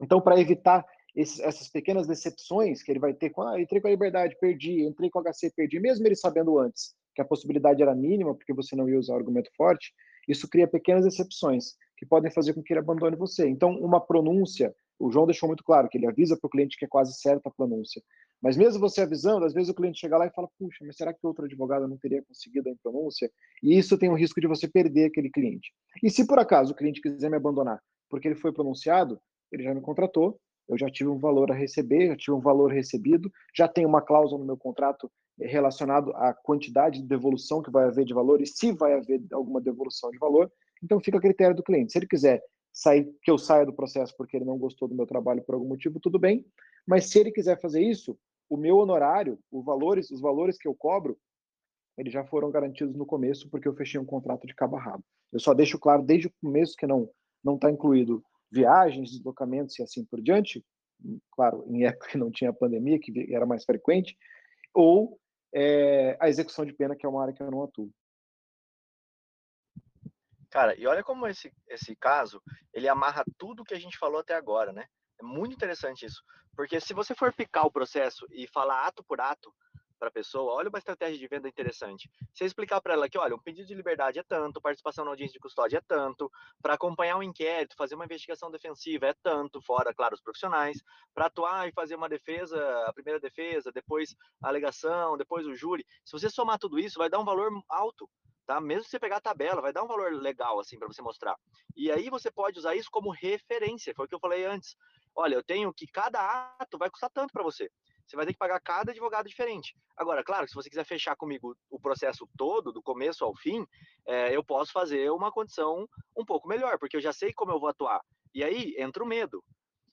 Então, para evitar esses, essas pequenas decepções que ele vai ter com, ah, entrei com a liberdade, perdi, entrei com o HC, perdi, mesmo ele sabendo antes que a possibilidade era mínima, porque você não ia usar o argumento forte, isso cria pequenas decepções que podem fazer com que ele abandone você. Então, uma pronúncia, o João deixou muito claro que ele avisa para o cliente que é quase certa a pronúncia. Mas mesmo você avisando, às vezes o cliente chega lá e fala, puxa, mas será que outro advogado não teria conseguido a pronúncia? E isso tem o risco de você perder aquele cliente. E se por acaso o cliente quiser me abandonar porque ele foi pronunciado, ele já me contratou, eu já tive um valor a receber, já tive um valor recebido, já tenho uma cláusula no meu contrato relacionado à quantidade de devolução que vai haver de valor e se vai haver alguma devolução de valor, então fica a critério do cliente. Se ele quiser sair, que eu saia do processo porque ele não gostou do meu trabalho por algum motivo, tudo bem. Mas se ele quiser fazer isso, o meu honorário, os valores, os valores que eu cobro, eles já foram garantidos no começo porque eu fechei um contrato de cabo a rabo. Eu só deixo claro desde o começo que não não está incluído viagens, deslocamentos e assim por diante, claro, em época que não tinha pandemia, que era mais frequente, ou é, a execução de pena, que é uma área que eu não atuo. Cara, e olha como esse, esse caso, ele amarra tudo que a gente falou até agora, né? É muito interessante isso. Porque se você for picar o processo e falar ato por ato, para a pessoa, olha uma estratégia de venda interessante. Você explicar para ela que, olha, um pedido de liberdade é tanto, participação na audiência de custódia é tanto, para acompanhar um inquérito, fazer uma investigação defensiva é tanto, fora, claro, os profissionais, para atuar e fazer uma defesa, a primeira defesa, depois a alegação, depois o júri. Se você somar tudo isso, vai dar um valor alto. Tá? Mesmo se você pegar a tabela, vai dar um valor legal assim para você mostrar. E aí você pode usar isso como referência, foi o que eu falei antes. Olha, eu tenho que cada ato vai custar tanto para você você vai ter que pagar cada advogado diferente. Agora, claro, se você quiser fechar comigo o processo todo, do começo ao fim, é, eu posso fazer uma condição um pouco melhor, porque eu já sei como eu vou atuar. E aí entra o medo.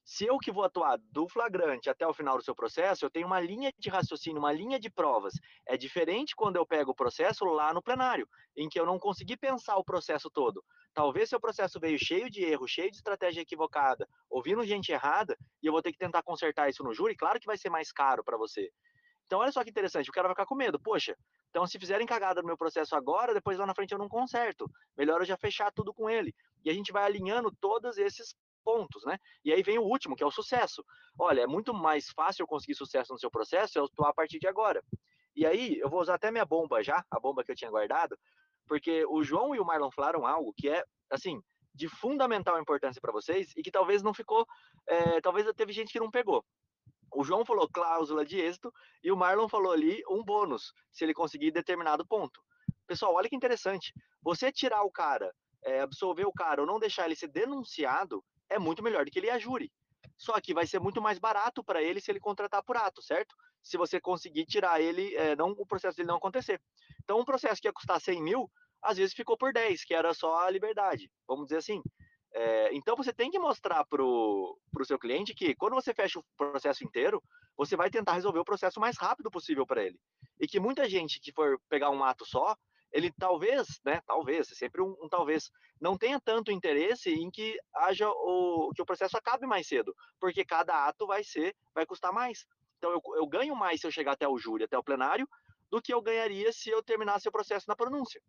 Se eu que vou atuar do flagrante até o final do seu processo, eu tenho uma linha de raciocínio, uma linha de provas. É diferente quando eu pego o processo lá no plenário, em que eu não consegui pensar o processo todo. Talvez seu processo veio cheio de erro, cheio de estratégia equivocada, ouvindo gente errada, e eu vou ter que tentar consertar isso no júri, claro que vai ser mais caro para você. Então, olha só que interessante, o cara vai ficar com medo. Poxa, então se fizerem cagada no meu processo agora, depois lá na frente eu não conserto. Melhor eu já fechar tudo com ele. E a gente vai alinhando todos esses pontos, né? E aí vem o último, que é o sucesso. Olha, é muito mais fácil conseguir sucesso no seu processo eu atuar a partir de agora. E aí, eu vou usar até minha bomba já, a bomba que eu tinha guardado, porque o João e o Marlon falaram algo que é, assim, de fundamental importância para vocês e que talvez não ficou, é, talvez teve gente que não pegou. O João falou cláusula de êxito e o Marlon falou ali um bônus, se ele conseguir determinado ponto. Pessoal, olha que interessante. Você tirar o cara, é, absolver o cara ou não deixar ele ser denunciado é muito melhor do que ele ir a júri. Só que vai ser muito mais barato para ele se ele contratar por ato, certo? se você conseguir tirar ele, é, não o processo dele não acontecer. Então, um processo que ia custar 100 mil, às vezes ficou por 10, que era só a liberdade, vamos dizer assim. É, então, você tem que mostrar para o seu cliente que, quando você fecha o processo inteiro, você vai tentar resolver o processo o mais rápido possível para ele. E que muita gente que for pegar um ato só, ele talvez, né, talvez, é sempre um, um, talvez, não tenha tanto interesse em que haja o que o processo acabe mais cedo, porque cada ato vai ser, vai custar mais. Então eu, eu ganho mais se eu chegar até o júri, até o plenário, do que eu ganharia se eu terminasse o processo na pronúncia.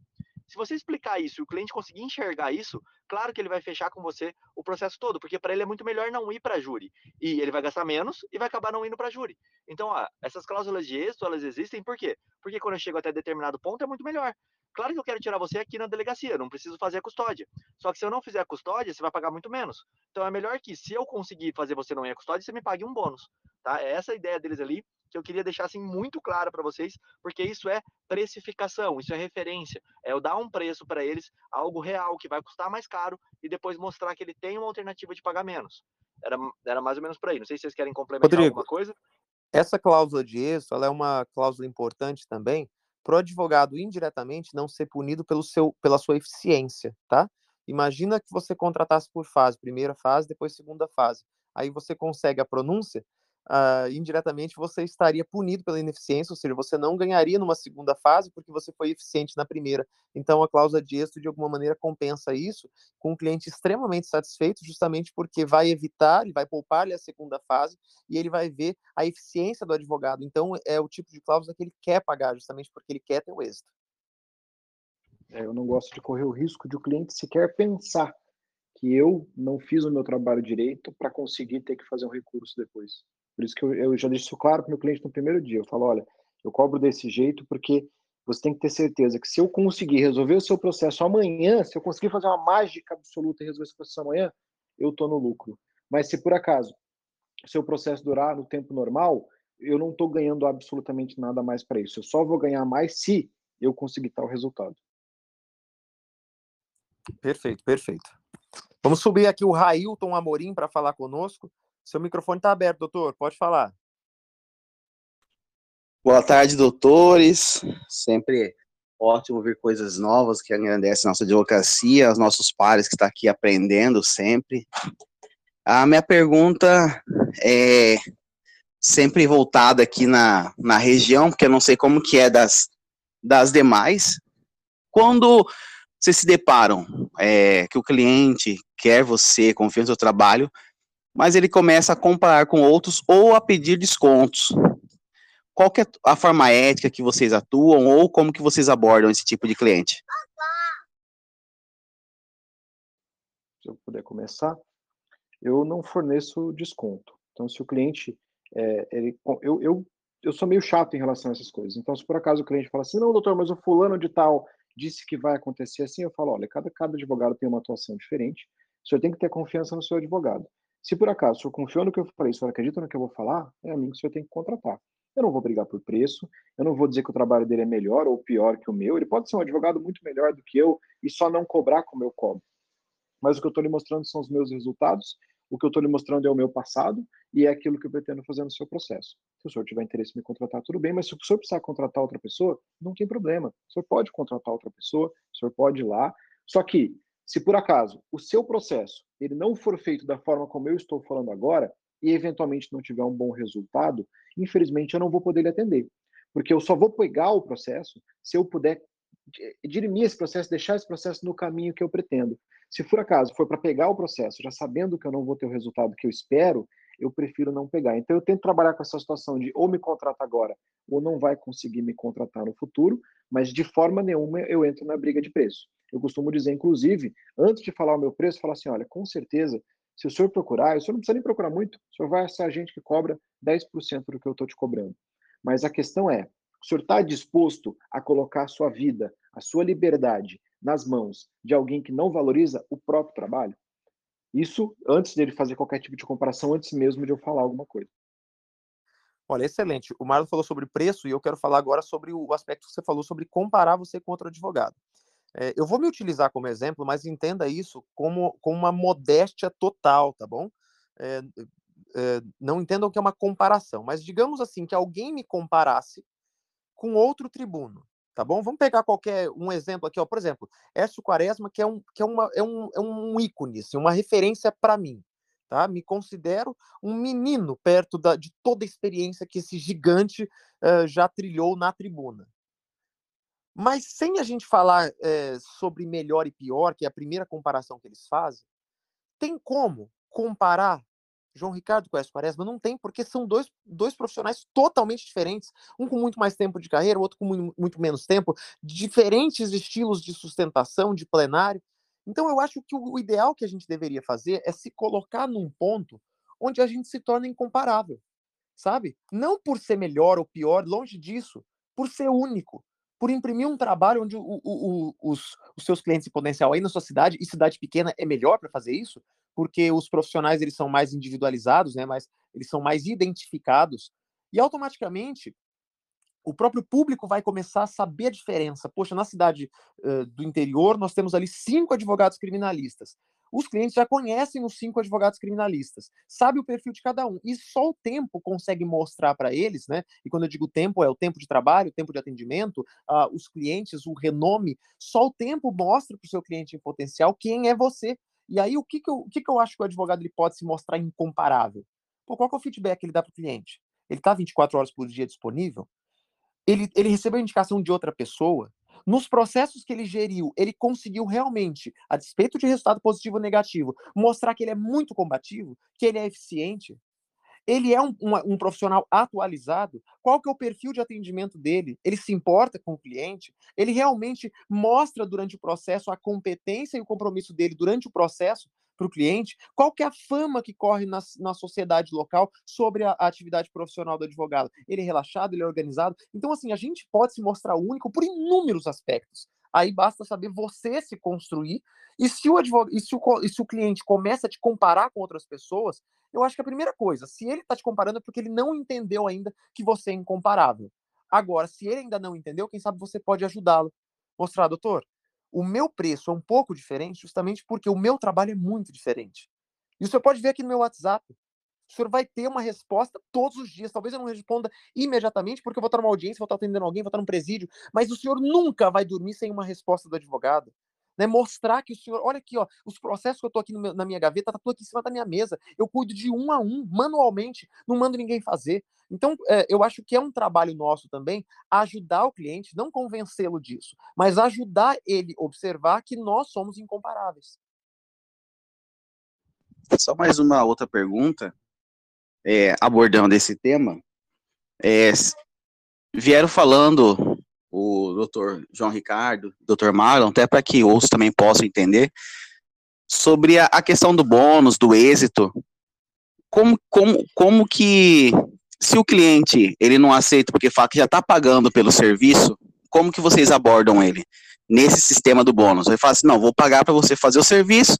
Se você explicar isso e o cliente conseguir enxergar isso, claro que ele vai fechar com você o processo todo, porque para ele é muito melhor não ir para júri. E ele vai gastar menos e vai acabar não indo para júri. Então, ó, essas cláusulas de êxito, elas existem por quê? Porque quando eu chego até determinado ponto é muito melhor. Claro que eu quero tirar você aqui na delegacia, não preciso fazer a custódia. Só que se eu não fizer a custódia, você vai pagar muito menos. Então é melhor que, se eu conseguir fazer você não ir à custódia, você me pague um bônus. Tá? É essa a ideia deles ali que eu queria deixar assim muito clara para vocês, porque isso é precificação, isso é referência, é eu dar um preço para eles, algo real que vai custar mais caro e depois mostrar que ele tem uma alternativa de pagar menos. Era, era mais ou menos por aí. Não sei se vocês querem complementar Rodrigo, alguma coisa. Essa cláusula de êxito, ela é uma cláusula importante também para o advogado indiretamente não ser punido pelo seu, pela sua eficiência, tá? Imagina que você contratasse por fase, primeira fase, depois segunda fase. Aí você consegue a pronúncia, uh, indiretamente você estaria punido pela ineficiência, ou seja, você não ganharia numa segunda fase porque você foi eficiente na primeira. Então, a cláusula de êxito, de alguma maneira, compensa isso com um cliente extremamente satisfeito, justamente porque vai evitar, ele vai poupar-lhe a segunda fase e ele vai ver a eficiência do advogado. Então, é o tipo de cláusula que ele quer pagar, justamente porque ele quer ter o êxito. É, eu não gosto de correr o risco de o cliente sequer pensar que eu não fiz o meu trabalho direito para conseguir ter que fazer um recurso depois. Por isso que eu, eu já deixo isso claro para o meu cliente no primeiro dia. Eu falo, olha, eu cobro desse jeito porque você tem que ter certeza que se eu conseguir resolver o seu processo amanhã, se eu conseguir fazer uma mágica absoluta e resolver esse processo amanhã, eu estou no lucro. Mas se por acaso o seu processo durar no tempo normal, eu não estou ganhando absolutamente nada mais para isso. Eu só vou ganhar mais se eu conseguir tal resultado. Perfeito, perfeito. Vamos subir aqui o Railton Amorim para falar conosco. Seu microfone está aberto, doutor. Pode falar. Boa tarde, doutores. Sempre ótimo ver coisas novas que engrandecem a nossa advocacia, os nossos pares que estão tá aqui aprendendo sempre. A minha pergunta é sempre voltada aqui na, na região, porque eu não sei como que é das, das demais. Quando vocês se deparam é, que o cliente quer você, confia no seu trabalho, mas ele começa a comparar com outros ou a pedir descontos. Qual é a forma ética que vocês atuam ou como que vocês abordam esse tipo de cliente? Se eu puder começar, eu não forneço desconto. Então, se o cliente, é, ele, eu, eu, eu sou meio chato em relação a essas coisas. Então, se por acaso o cliente fala assim, não, doutor, mas o fulano de tal disse que vai acontecer assim, eu falo, olha, cada, cada advogado tem uma atuação diferente, o senhor tem que ter confiança no seu advogado. Se por acaso o senhor confiou no que eu falei, o senhor acredita no que eu vou falar, é a mim que o senhor tem que contratar. Eu não vou brigar por preço, eu não vou dizer que o trabalho dele é melhor ou pior que o meu. Ele pode ser um advogado muito melhor do que eu e só não cobrar como eu cobro. Mas o que eu estou lhe mostrando são os meus resultados, o que eu estou lhe mostrando é o meu passado e é aquilo que eu pretendo fazer no seu processo. Se o senhor tiver interesse em me contratar, tudo bem, mas se o senhor precisar contratar outra pessoa, não tem problema. O senhor pode contratar outra pessoa, o senhor pode ir lá. Só que se por acaso o seu processo ele não for feito da forma como eu estou falando agora e eventualmente não tiver um bom resultado, infelizmente eu não vou poder lhe atender, porque eu só vou pegar o processo se eu puder dirimir esse processo, deixar esse processo no caminho que eu pretendo. Se por acaso for para pegar o processo, já sabendo que eu não vou ter o resultado que eu espero, eu prefiro não pegar. Então eu tento trabalhar com essa situação de ou me contrata agora ou não vai conseguir me contratar no futuro, mas de forma nenhuma eu entro na briga de preço. Eu costumo dizer, inclusive, antes de falar o meu preço, falar assim: olha, com certeza, se o senhor procurar, o senhor não precisa nem procurar muito, o senhor vai ser a gente que cobra 10% do que eu estou te cobrando. Mas a questão é: o senhor está disposto a colocar a sua vida, a sua liberdade nas mãos de alguém que não valoriza o próprio trabalho? Isso antes dele fazer qualquer tipo de comparação, antes mesmo de eu falar alguma coisa. Olha, excelente. O Marlon falou sobre preço e eu quero falar agora sobre o aspecto que você falou sobre comparar você com outro advogado. É, eu vou me utilizar como exemplo, mas entenda isso como, como uma modéstia total, tá bom? É, eh, não entendam que é uma comparação, mas digamos assim, que alguém me comparasse com outro tribuno, tá bom? Vamos pegar qualquer um exemplo aqui, ó. Por exemplo, Écio Quaresma, que é um, que é uma, é um, é um ícone, assim, uma referência para mim, tá? Me considero um menino perto da, de toda a experiência que esse gigante uh, já trilhou na tribuna. Mas sem a gente falar uh, sobre melhor e pior, que é a primeira comparação que eles fazem, tem como comparar João Ricardo com Écio Quaresma? Não tem, porque são dois, dois profissionais totalmente diferentes. Um com muito mais tempo de carreira, o outro com muito, muito menos tempo, diferentes estilos de sustentação, de plenário. Então, eu acho que o ideal que a gente deveria fazer é se colocar num ponto onde a gente se torna incomparável, sabe? Não por ser melhor ou pior, longe disso, por ser único por imprimir um trabalho onde o, o, os, os, seus clientes em potencial aí na sua cidade, e cidade pequena é melhor para fazer isso, porque os profissionais eles são mais individualizados, né, mas eles são mais identificados, e automaticamente o próprio público vai começar a saber a diferença. Poxa, na cidade uh, do interior nós temos ali cinco advogados criminalistas os clientes já conhecem os cinco advogados criminalistas, sabe o perfil de cada um, e só o tempo consegue mostrar para eles, né? E quando eu digo tempo, é o tempo de trabalho, o tempo de atendimento, uh, os clientes, o renome, só o tempo mostra para o seu cliente em potencial quem é você. E aí, o que, que, eu, o que, que eu acho que o advogado ele pode se mostrar incomparável? Pô, qual é o feedback que ele dá para o cliente? Ele está 24 horas por dia disponível? Ele, ele recebeu a indicação de outra pessoa? Nos processos que ele geriu, ele conseguiu realmente, a despeito de resultado positivo ou negativo, mostrar que ele é muito combativo, que ele é eficiente. Ele é um, um, um, profissional atualizado? Qual que é o perfil de atendimento dele? Ele se importa com o cliente? Ele realmente mostra durante o processo a competência e o compromisso dele durante o processo para o cliente? Qual que é a fama que corre na, na sociedade local sobre a, a, atividade profissional do advogado? Ele é relaxado, ele é organizado? Então, assim, a gente pode se mostrar único por inúmeros aspectos. Aí basta saber você se construir. E se o, advogado, e se o, e se o cliente começa a te comparar com outras pessoas, eu acho que a primeira coisa, se ele está te comparando é porque ele não entendeu ainda que você é incomparável. Agora, se ele ainda não entendeu, quem sabe você pode ajudá-lo. Mostrar, doutor, o meu preço é um pouco diferente justamente porque o meu trabalho é muito diferente. E o senhor pode ver aqui no meu WhatsApp. O senhor vai ter uma resposta todos os dias. Talvez eu não responda imediatamente, porque eu vou estar numa audiência, vou estar atendendo alguém, vou estar num presídio, mas o senhor nunca vai dormir sem uma resposta do advogado né? Mostrar que o senhor, olha aqui, ó, os processos que eu tô aqui meu, na minha gaveta, tá tudo aqui em cima da minha mesa. Eu cuido de um a um, manualmente, não mando ninguém fazer. Então, é, eu acho que é um trabalho nosso também ajudar o cliente, não convencê-lo disso, mas ajudar ele observar que nós somos incomparáveis. Só mais uma outra pergunta, é, abordando esse tema. É, vieram falando o doutor João Ricardo, doutor Marlon, até para que outros também possam entender, sobre a, a, questão do bônus, do êxito. Como, como, como que, se o cliente ele não aceita porque fala que já está pagando pelo serviço, como que vocês abordam ele nesse sistema do bônus? Ele fala assim, não, vou pagar para você fazer o serviço,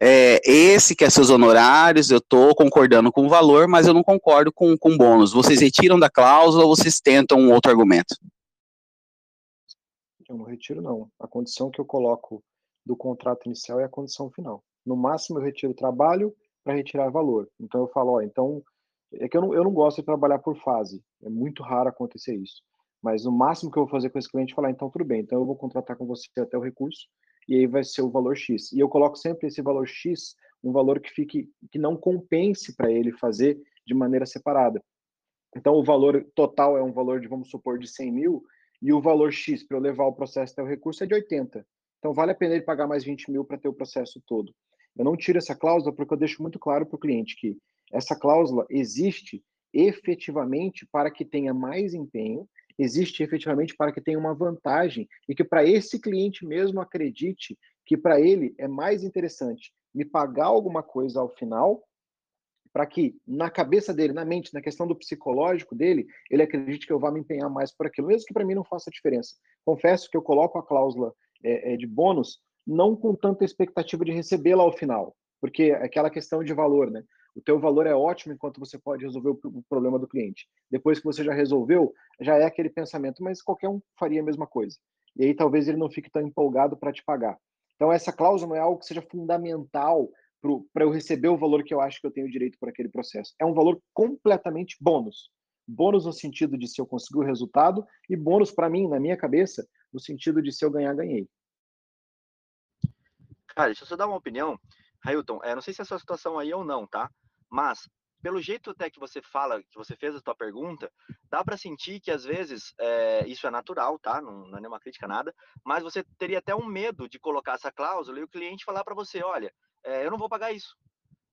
é, esse que é seus honorários, eu estou concordando com o valor, mas eu não concordo com o bônus. Vocês retiram da cláusula ou vocês tentam um outro argumento? Não retiro, não. A condição que eu coloco do contrato inicial é a condição final. No máximo, eu retiro trabalho para retirar valor. Então, eu falo, ó, então, é que eu não, eu não gosto de trabalhar por fase. É muito raro acontecer isso. Mas o máximo que eu vou fazer com esse cliente é falar, então, tudo bem, então eu vou contratar com você até o recurso, e aí vai ser o valor X. E eu coloco sempre esse valor X, um valor que fique, que não compense para ele fazer de maneira separada. Então, o valor total é um valor de, vamos supor, de 100 mil, e o valor X para eu levar o processo até o recurso é de 80. Então vale a pena ele pagar mais 20 mil para ter o processo todo. Eu não tiro essa cláusula porque eu deixo muito claro para o cliente que essa cláusula existe efetivamente para que tenha mais empenho, existe efetivamente para que tenha uma vantagem e que para esse cliente mesmo acredite que para ele é mais interessante me pagar alguma coisa ao final para que na cabeça dele, na mente, na questão do psicológico dele, ele acredite que eu vá me empenhar mais por aquilo, mesmo que para mim não faça diferença. Confesso que eu coloco a cláusula é, é, de bônus não com tanta expectativa de recebê-la ao final, porque é aquela questão de valor, né? O teu valor é ótimo enquanto você pode resolver o problema do cliente. Depois que você já resolveu, já é aquele pensamento, mas qualquer um faria a mesma coisa. E aí talvez ele não fique tão empolgado para te pagar. Então essa cláusula não é algo que seja fundamental para eu receber o valor que eu acho que eu tenho direito por aquele processo. É um valor completamente bônus. Bônus no sentido de se eu conseguir o resultado e bônus para mim, na minha cabeça, no sentido de se eu ganhar, ganhei. Cara, deixa eu só dar uma opinião. Railton, é, não sei se é a sua situação aí ou não, tá? Mas, pelo jeito até que você fala, que você fez a tua pergunta, dá para sentir que às vezes é, isso é natural, tá? Não, não é nenhuma crítica, nada. Mas você teria até um medo de colocar essa cláusula e o cliente falar para você, olha, é, eu não vou pagar isso.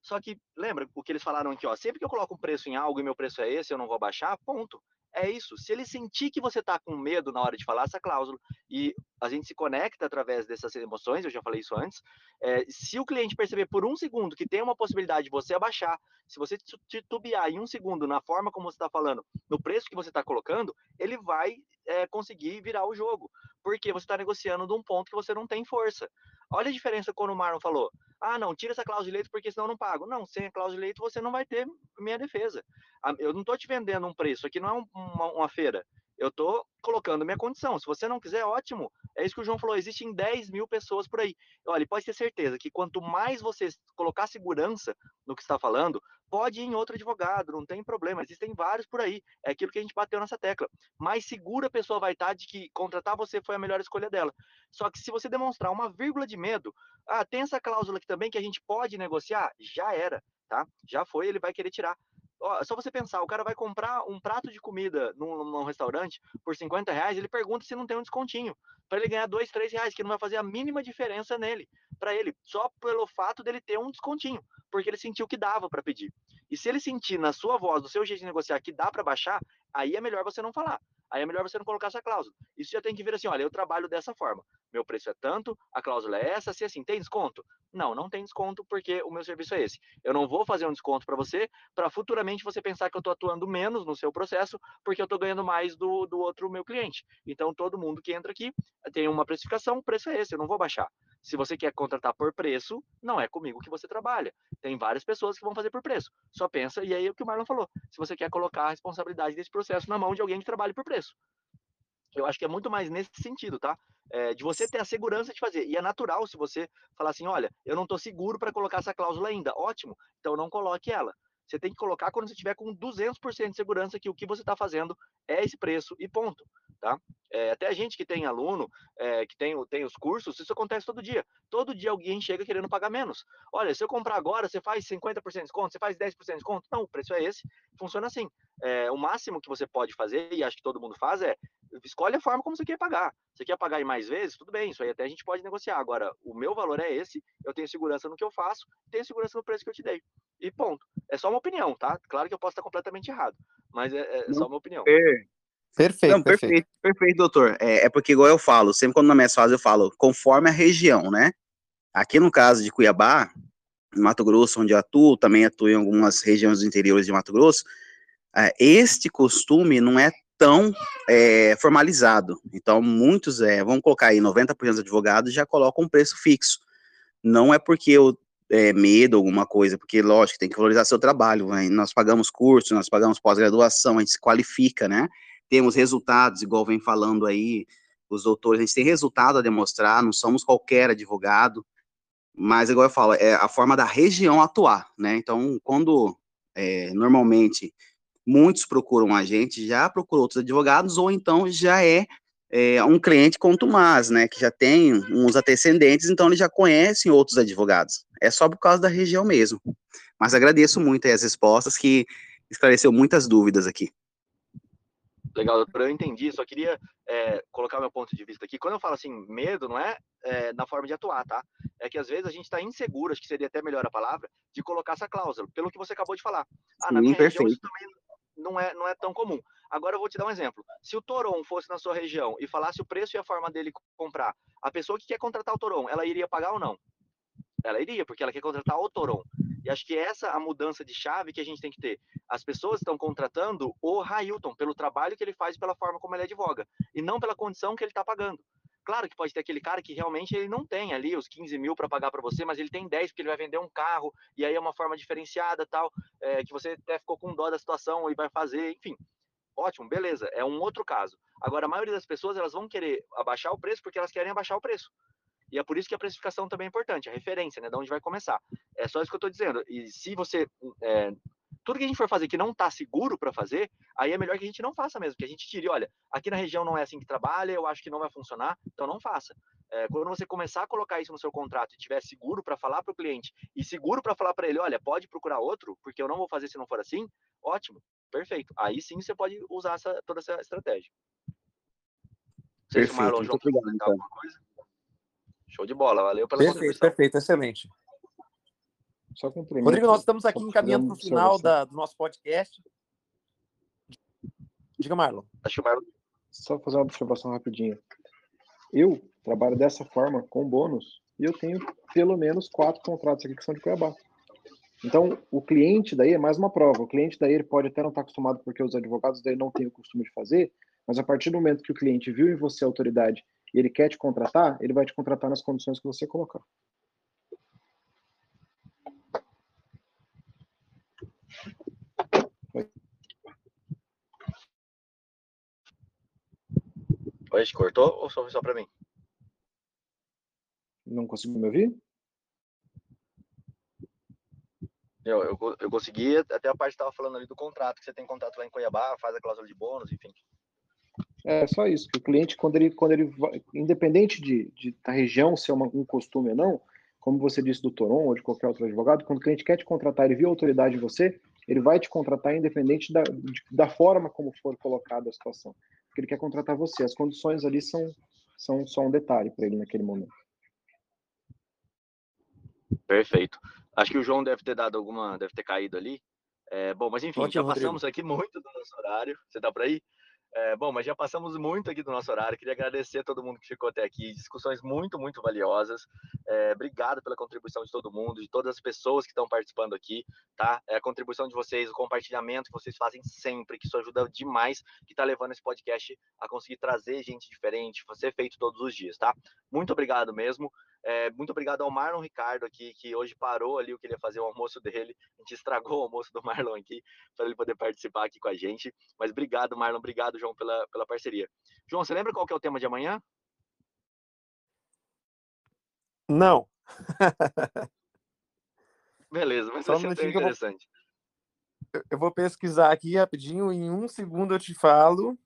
Só que, lembra o que eles falaram aqui, ó, sempre que eu coloco um preço em algo e meu preço é esse, eu não vou baixar, ponto é isso. Se ele sentir que você está com medo na hora de falar essa cláusula, e a gente se conecta através dessas emoções, eu já falei isso antes, é, se o cliente perceber por um segundo que tem uma possibilidade de você abaixar, se você titubear em um segundo na forma como você está falando, no preço que você está colocando, ele vai é, conseguir virar o jogo, porque você está negociando de um ponto que você não tem força. Olha a diferença quando o Marlon falou, ah, não, tira essa cláusula de leito porque senão eu não pago. Não, sem a cláusula de leito você não vai ter minha defesa. Eu não estou te vendendo um preço, aqui não é um, uma, uma feira. Eu estou colocando minha condição. Se você não quiser, ótimo. É isso que o João falou. Existem 10 mil pessoas por aí. Olha, pode ter certeza que quanto mais você colocar segurança no que está falando, pode ir em outro advogado, não tem problema. Existem vários por aí. É aquilo que a gente bateu nessa tecla. Mais segura a pessoa vai estar de que contratar você foi a melhor escolha dela. Só que se você demonstrar uma vírgula de medo, ah, tem essa cláusula aqui também que a gente pode negociar, já era, tá? Já foi, ele vai querer tirar ó, só você pensar, o cara vai comprar um prato de comida num, num restaurante por 50 reais, ele pergunta se não tem um descontinho, para ele ganhar dois, três reais, que não vai fazer a mínima diferença nele, para ele, só pelo fato dele ter um descontinho, porque ele sentiu que dava para pedir. E se ele sentir na sua voz, do seu jeito de negociar, que dá para baixar, aí é melhor você não falar. Aí é melhor você não colocar essa cláusula. Isso já tem que vir assim, olha, eu trabalho dessa forma. Meu preço é tanto, a cláusula é essa, se assim, tem desconto? Não, não tem desconto porque o meu serviço é esse. Eu não vou fazer um desconto para você, para futuramente você pensar que eu estou atuando menos no seu processo, porque eu estou ganhando mais do, do outro meu cliente. Então, todo mundo que entra aqui tem uma precificação, o preço é esse, eu não vou baixar. Se você quer contratar por preço, não é comigo que você trabalha. Tem várias pessoas que vão fazer por preço. Só pensa, e aí é o que o Marlon falou, se você quer colocar a responsabilidade desse processo na mão de alguém que trabalhe por preço. Eu acho que é muito mais nesse sentido, tá? É, de você ter a segurança de fazer. E é natural se você falar assim, olha, eu não estou seguro para colocar essa cláusula ainda. Ótimo, então não coloque ela. Você tem que colocar quando você tiver com 200% de segurança que o que você está fazendo é esse preço e ponto, tá? É, até a gente que tem aluno, é, que tem, tem os cursos, isso acontece todo dia. Todo dia alguém chega querendo pagar menos. Olha, se eu comprar agora, você faz 50% de desconto, você faz 10% de desconto? Não, o preço é esse. Funciona assim. É, o máximo que você pode fazer, e acho que todo mundo faz, é escolhe a forma como você quer pagar. Você quer pagar em mais vezes? Tudo bem, isso aí até a gente pode negociar. Agora, o meu valor é esse, eu tenho segurança no que eu faço, tenho segurança no preço que eu te dei. E ponto. É só uma opinião, tá? Claro que eu posso estar completamente errado, mas é, é só uma opinião. É. Perfeito, Não, perfeito, perfeito, perfeito, doutor. É, é, porque, igual eu falo, sempre quando na minha fase eu falo, conforme a região, né? Aqui no caso de Cuiabá, Mato Grosso, onde eu atuo, também atuo em algumas regiões interiores de Mato Grosso, é, este costume não é tão é, formalizado. Então, muitos, é, vamos colocar aí, 90% dos advogados já colocam um preço fixo. Não é porque eu é, medo, alguma coisa, porque, lógico, tem que valorizar seu trabalho. Né? Nós pagamos curso, nós pagamos pós-graduação, a gente se qualifica, né? Temos resultados, igual vem falando aí, os doutores, a gente tem resultado a demonstrar, não somos qualquer advogado, mas, igual eu falo, é a forma da região atuar, né? Então, quando é, normalmente muitos procuram a gente, já procurou outros advogados, ou então já é, é um cliente contumaz, né, que já tem uns antecedentes, então ele já conhece outros advogados. É só por causa da região mesmo. Mas agradeço muito as respostas, que esclareceu muitas dúvidas aqui. Legal, doutor, eu entendi, só queria é, colocar meu ponto de vista aqui. Quando eu falo assim, medo, não é, é na forma de atuar, tá? É que às vezes a gente está inseguro, acho que seria até melhor a palavra, de colocar essa cláusula, pelo que você acabou de falar. Ah, na Sim, minha perfeito. região isso também não é, não é tão comum. Agora eu vou te dar um exemplo. Se o Toron fosse na sua região e falasse o preço e a forma dele comprar, a pessoa que quer contratar o Toron, ela iria pagar ou não? Ela iria, porque ela quer contratar o Toron. E acho que essa é a mudança de chave que a gente tem que ter. As pessoas estão contratando o Railton pelo trabalho que ele faz e pela forma como ele advoga, e não pela condição que ele está pagando. Claro que pode ter aquele cara que realmente ele não tem ali os 15 mil para pagar para você, mas ele tem 10 porque ele vai vender um carro, e aí é uma forma diferenciada tal, é, que você até ficou com dó da situação e vai fazer, enfim. Ótimo, beleza, é um outro caso. Agora, a maioria das pessoas elas vão querer abaixar o preço porque elas querem abaixar o preço. E é por isso que a precificação também é importante, a referência, né? De onde vai começar. É só isso que eu estou dizendo. E se você. É, tudo que a gente for fazer que não está seguro para fazer, aí é melhor que a gente não faça mesmo, que a gente tire, olha, aqui na região não é assim que trabalha, eu acho que não vai funcionar, então não faça. É, quando você começar a colocar isso no seu contrato e tiver seguro para falar para o cliente e seguro para falar para ele, olha, pode procurar outro, porque eu não vou fazer se não for assim, ótimo, perfeito. Aí sim você pode usar essa, toda essa estratégia. Perfeito, Marlon, João, obrigado, então. Show de bola, valeu pela Perfeito, perfeito, excelente. Só Rodrigo, nós estamos aqui encaminhando para o final da, do nosso podcast. Diga, Marlon. Acho que o Marlon. Só fazer uma observação rapidinha. Eu trabalho dessa forma, com bônus, e eu tenho pelo menos quatro contratos aqui que são de Cuiabá. Então, o cliente daí é mais uma prova. O cliente daí ele pode até não estar acostumado porque os advogados daí não têm o costume de fazer, mas a partir do momento que o cliente viu em você a autoridade e ele quer te contratar, ele vai te contratar nas condições que você colocar. Oi, cortou ou só foi só para mim? Não conseguiu me ouvir? Eu, eu, eu consegui até a parte que estava falando ali do contrato, que você tem contrato lá em Cuiabá, faz a cláusula de bônus, enfim. É só isso, que o cliente, quando ele, quando ele vai, independente de, de da região ser uma, um costume ou não, como você disse do Toron ou de qualquer outro advogado, quando o cliente quer te contratar, ele viu a autoridade em você, ele vai te contratar independente da, de, da forma como for colocada a situação. Porque ele quer contratar você. As condições ali são, são só um detalhe para ele naquele momento. Perfeito. Acho que o João deve ter dado alguma, deve ter caído ali. É, bom, mas enfim, já passamos aqui muito do nosso horário. Você tá por aí? É, bom, mas já passamos muito aqui do nosso horário. Queria agradecer a todo mundo que ficou até aqui. Discussões muito, muito valiosas. É, obrigado pela contribuição de todo mundo, de todas as pessoas que estão participando aqui, tá? É a contribuição de vocês, o compartilhamento que vocês fazem sempre, que isso ajuda demais, que está levando esse podcast a conseguir trazer gente diferente, ser feito todos os dias, tá? Muito obrigado mesmo. É, muito obrigado ao Marlon Ricardo aqui, que hoje parou ali o que ele ia fazer o almoço dele. A gente estragou o almoço do (laughs) Marlon aqui, para ele poder participar aqui com a gente. Mas obrigado, Marlon. Obrigado, João, pela, pela parceria. João, você lembra qual que é o tema de amanhã? Não. (laughs) Beleza, mas Só vai ser interessante. Eu vou... eu vou pesquisar aqui rapidinho, em um segundo eu te falo.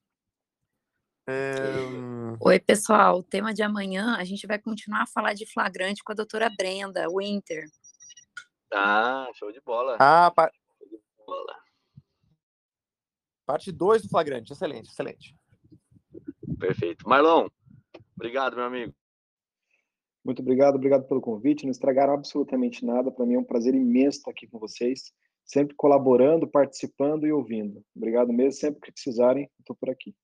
Oi, pessoal. O tema de amanhã a gente vai continuar a falar de flagrante com a doutora Brenda Winter. Ah, show de bola. Ah, pa... show de bola. Parte 2 do flagrante. Excelente, excelente. Perfeito. Marlon, obrigado, meu amigo. Muito obrigado, obrigado pelo convite. Não estragaram absolutamente nada. Para mim é um prazer imenso estar aqui com vocês, sempre colaborando, participando e ouvindo. Obrigado mesmo. Sempre que precisarem, estou por aqui.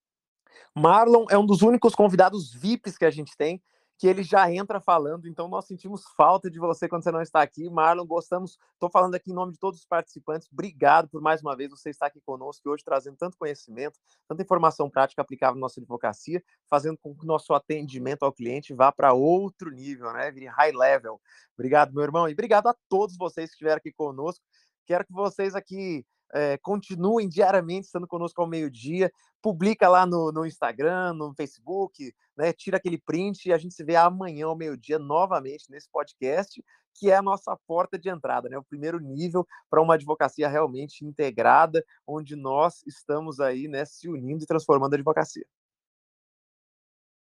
Marlon é um dos únicos convidados VIPs que a gente tem, que ele já entra falando, então nós sentimos falta de você quando você não está aqui. Marlon, gostamos, estou falando aqui em nome de todos os participantes, obrigado por mais uma vez você estar aqui conosco hoje trazendo tanto conhecimento, tanta informação prática aplicável na nossa advocacia, fazendo com que o nosso atendimento ao cliente vá para outro nível, né? Vire high level. Obrigado, meu irmão, e obrigado a todos vocês que estiveram aqui conosco. Quero que vocês aqui é, continuem diariamente estando conosco ao meio-dia. Publica lá no, no, Instagram, no Facebook, né? Tira aquele print e a gente se vê amanhã ao meio-dia novamente nesse podcast, que é a nossa porta de entrada, né? O primeiro nível para uma advocacia realmente integrada, onde nós estamos aí, né, se unindo e transformando a advocacia.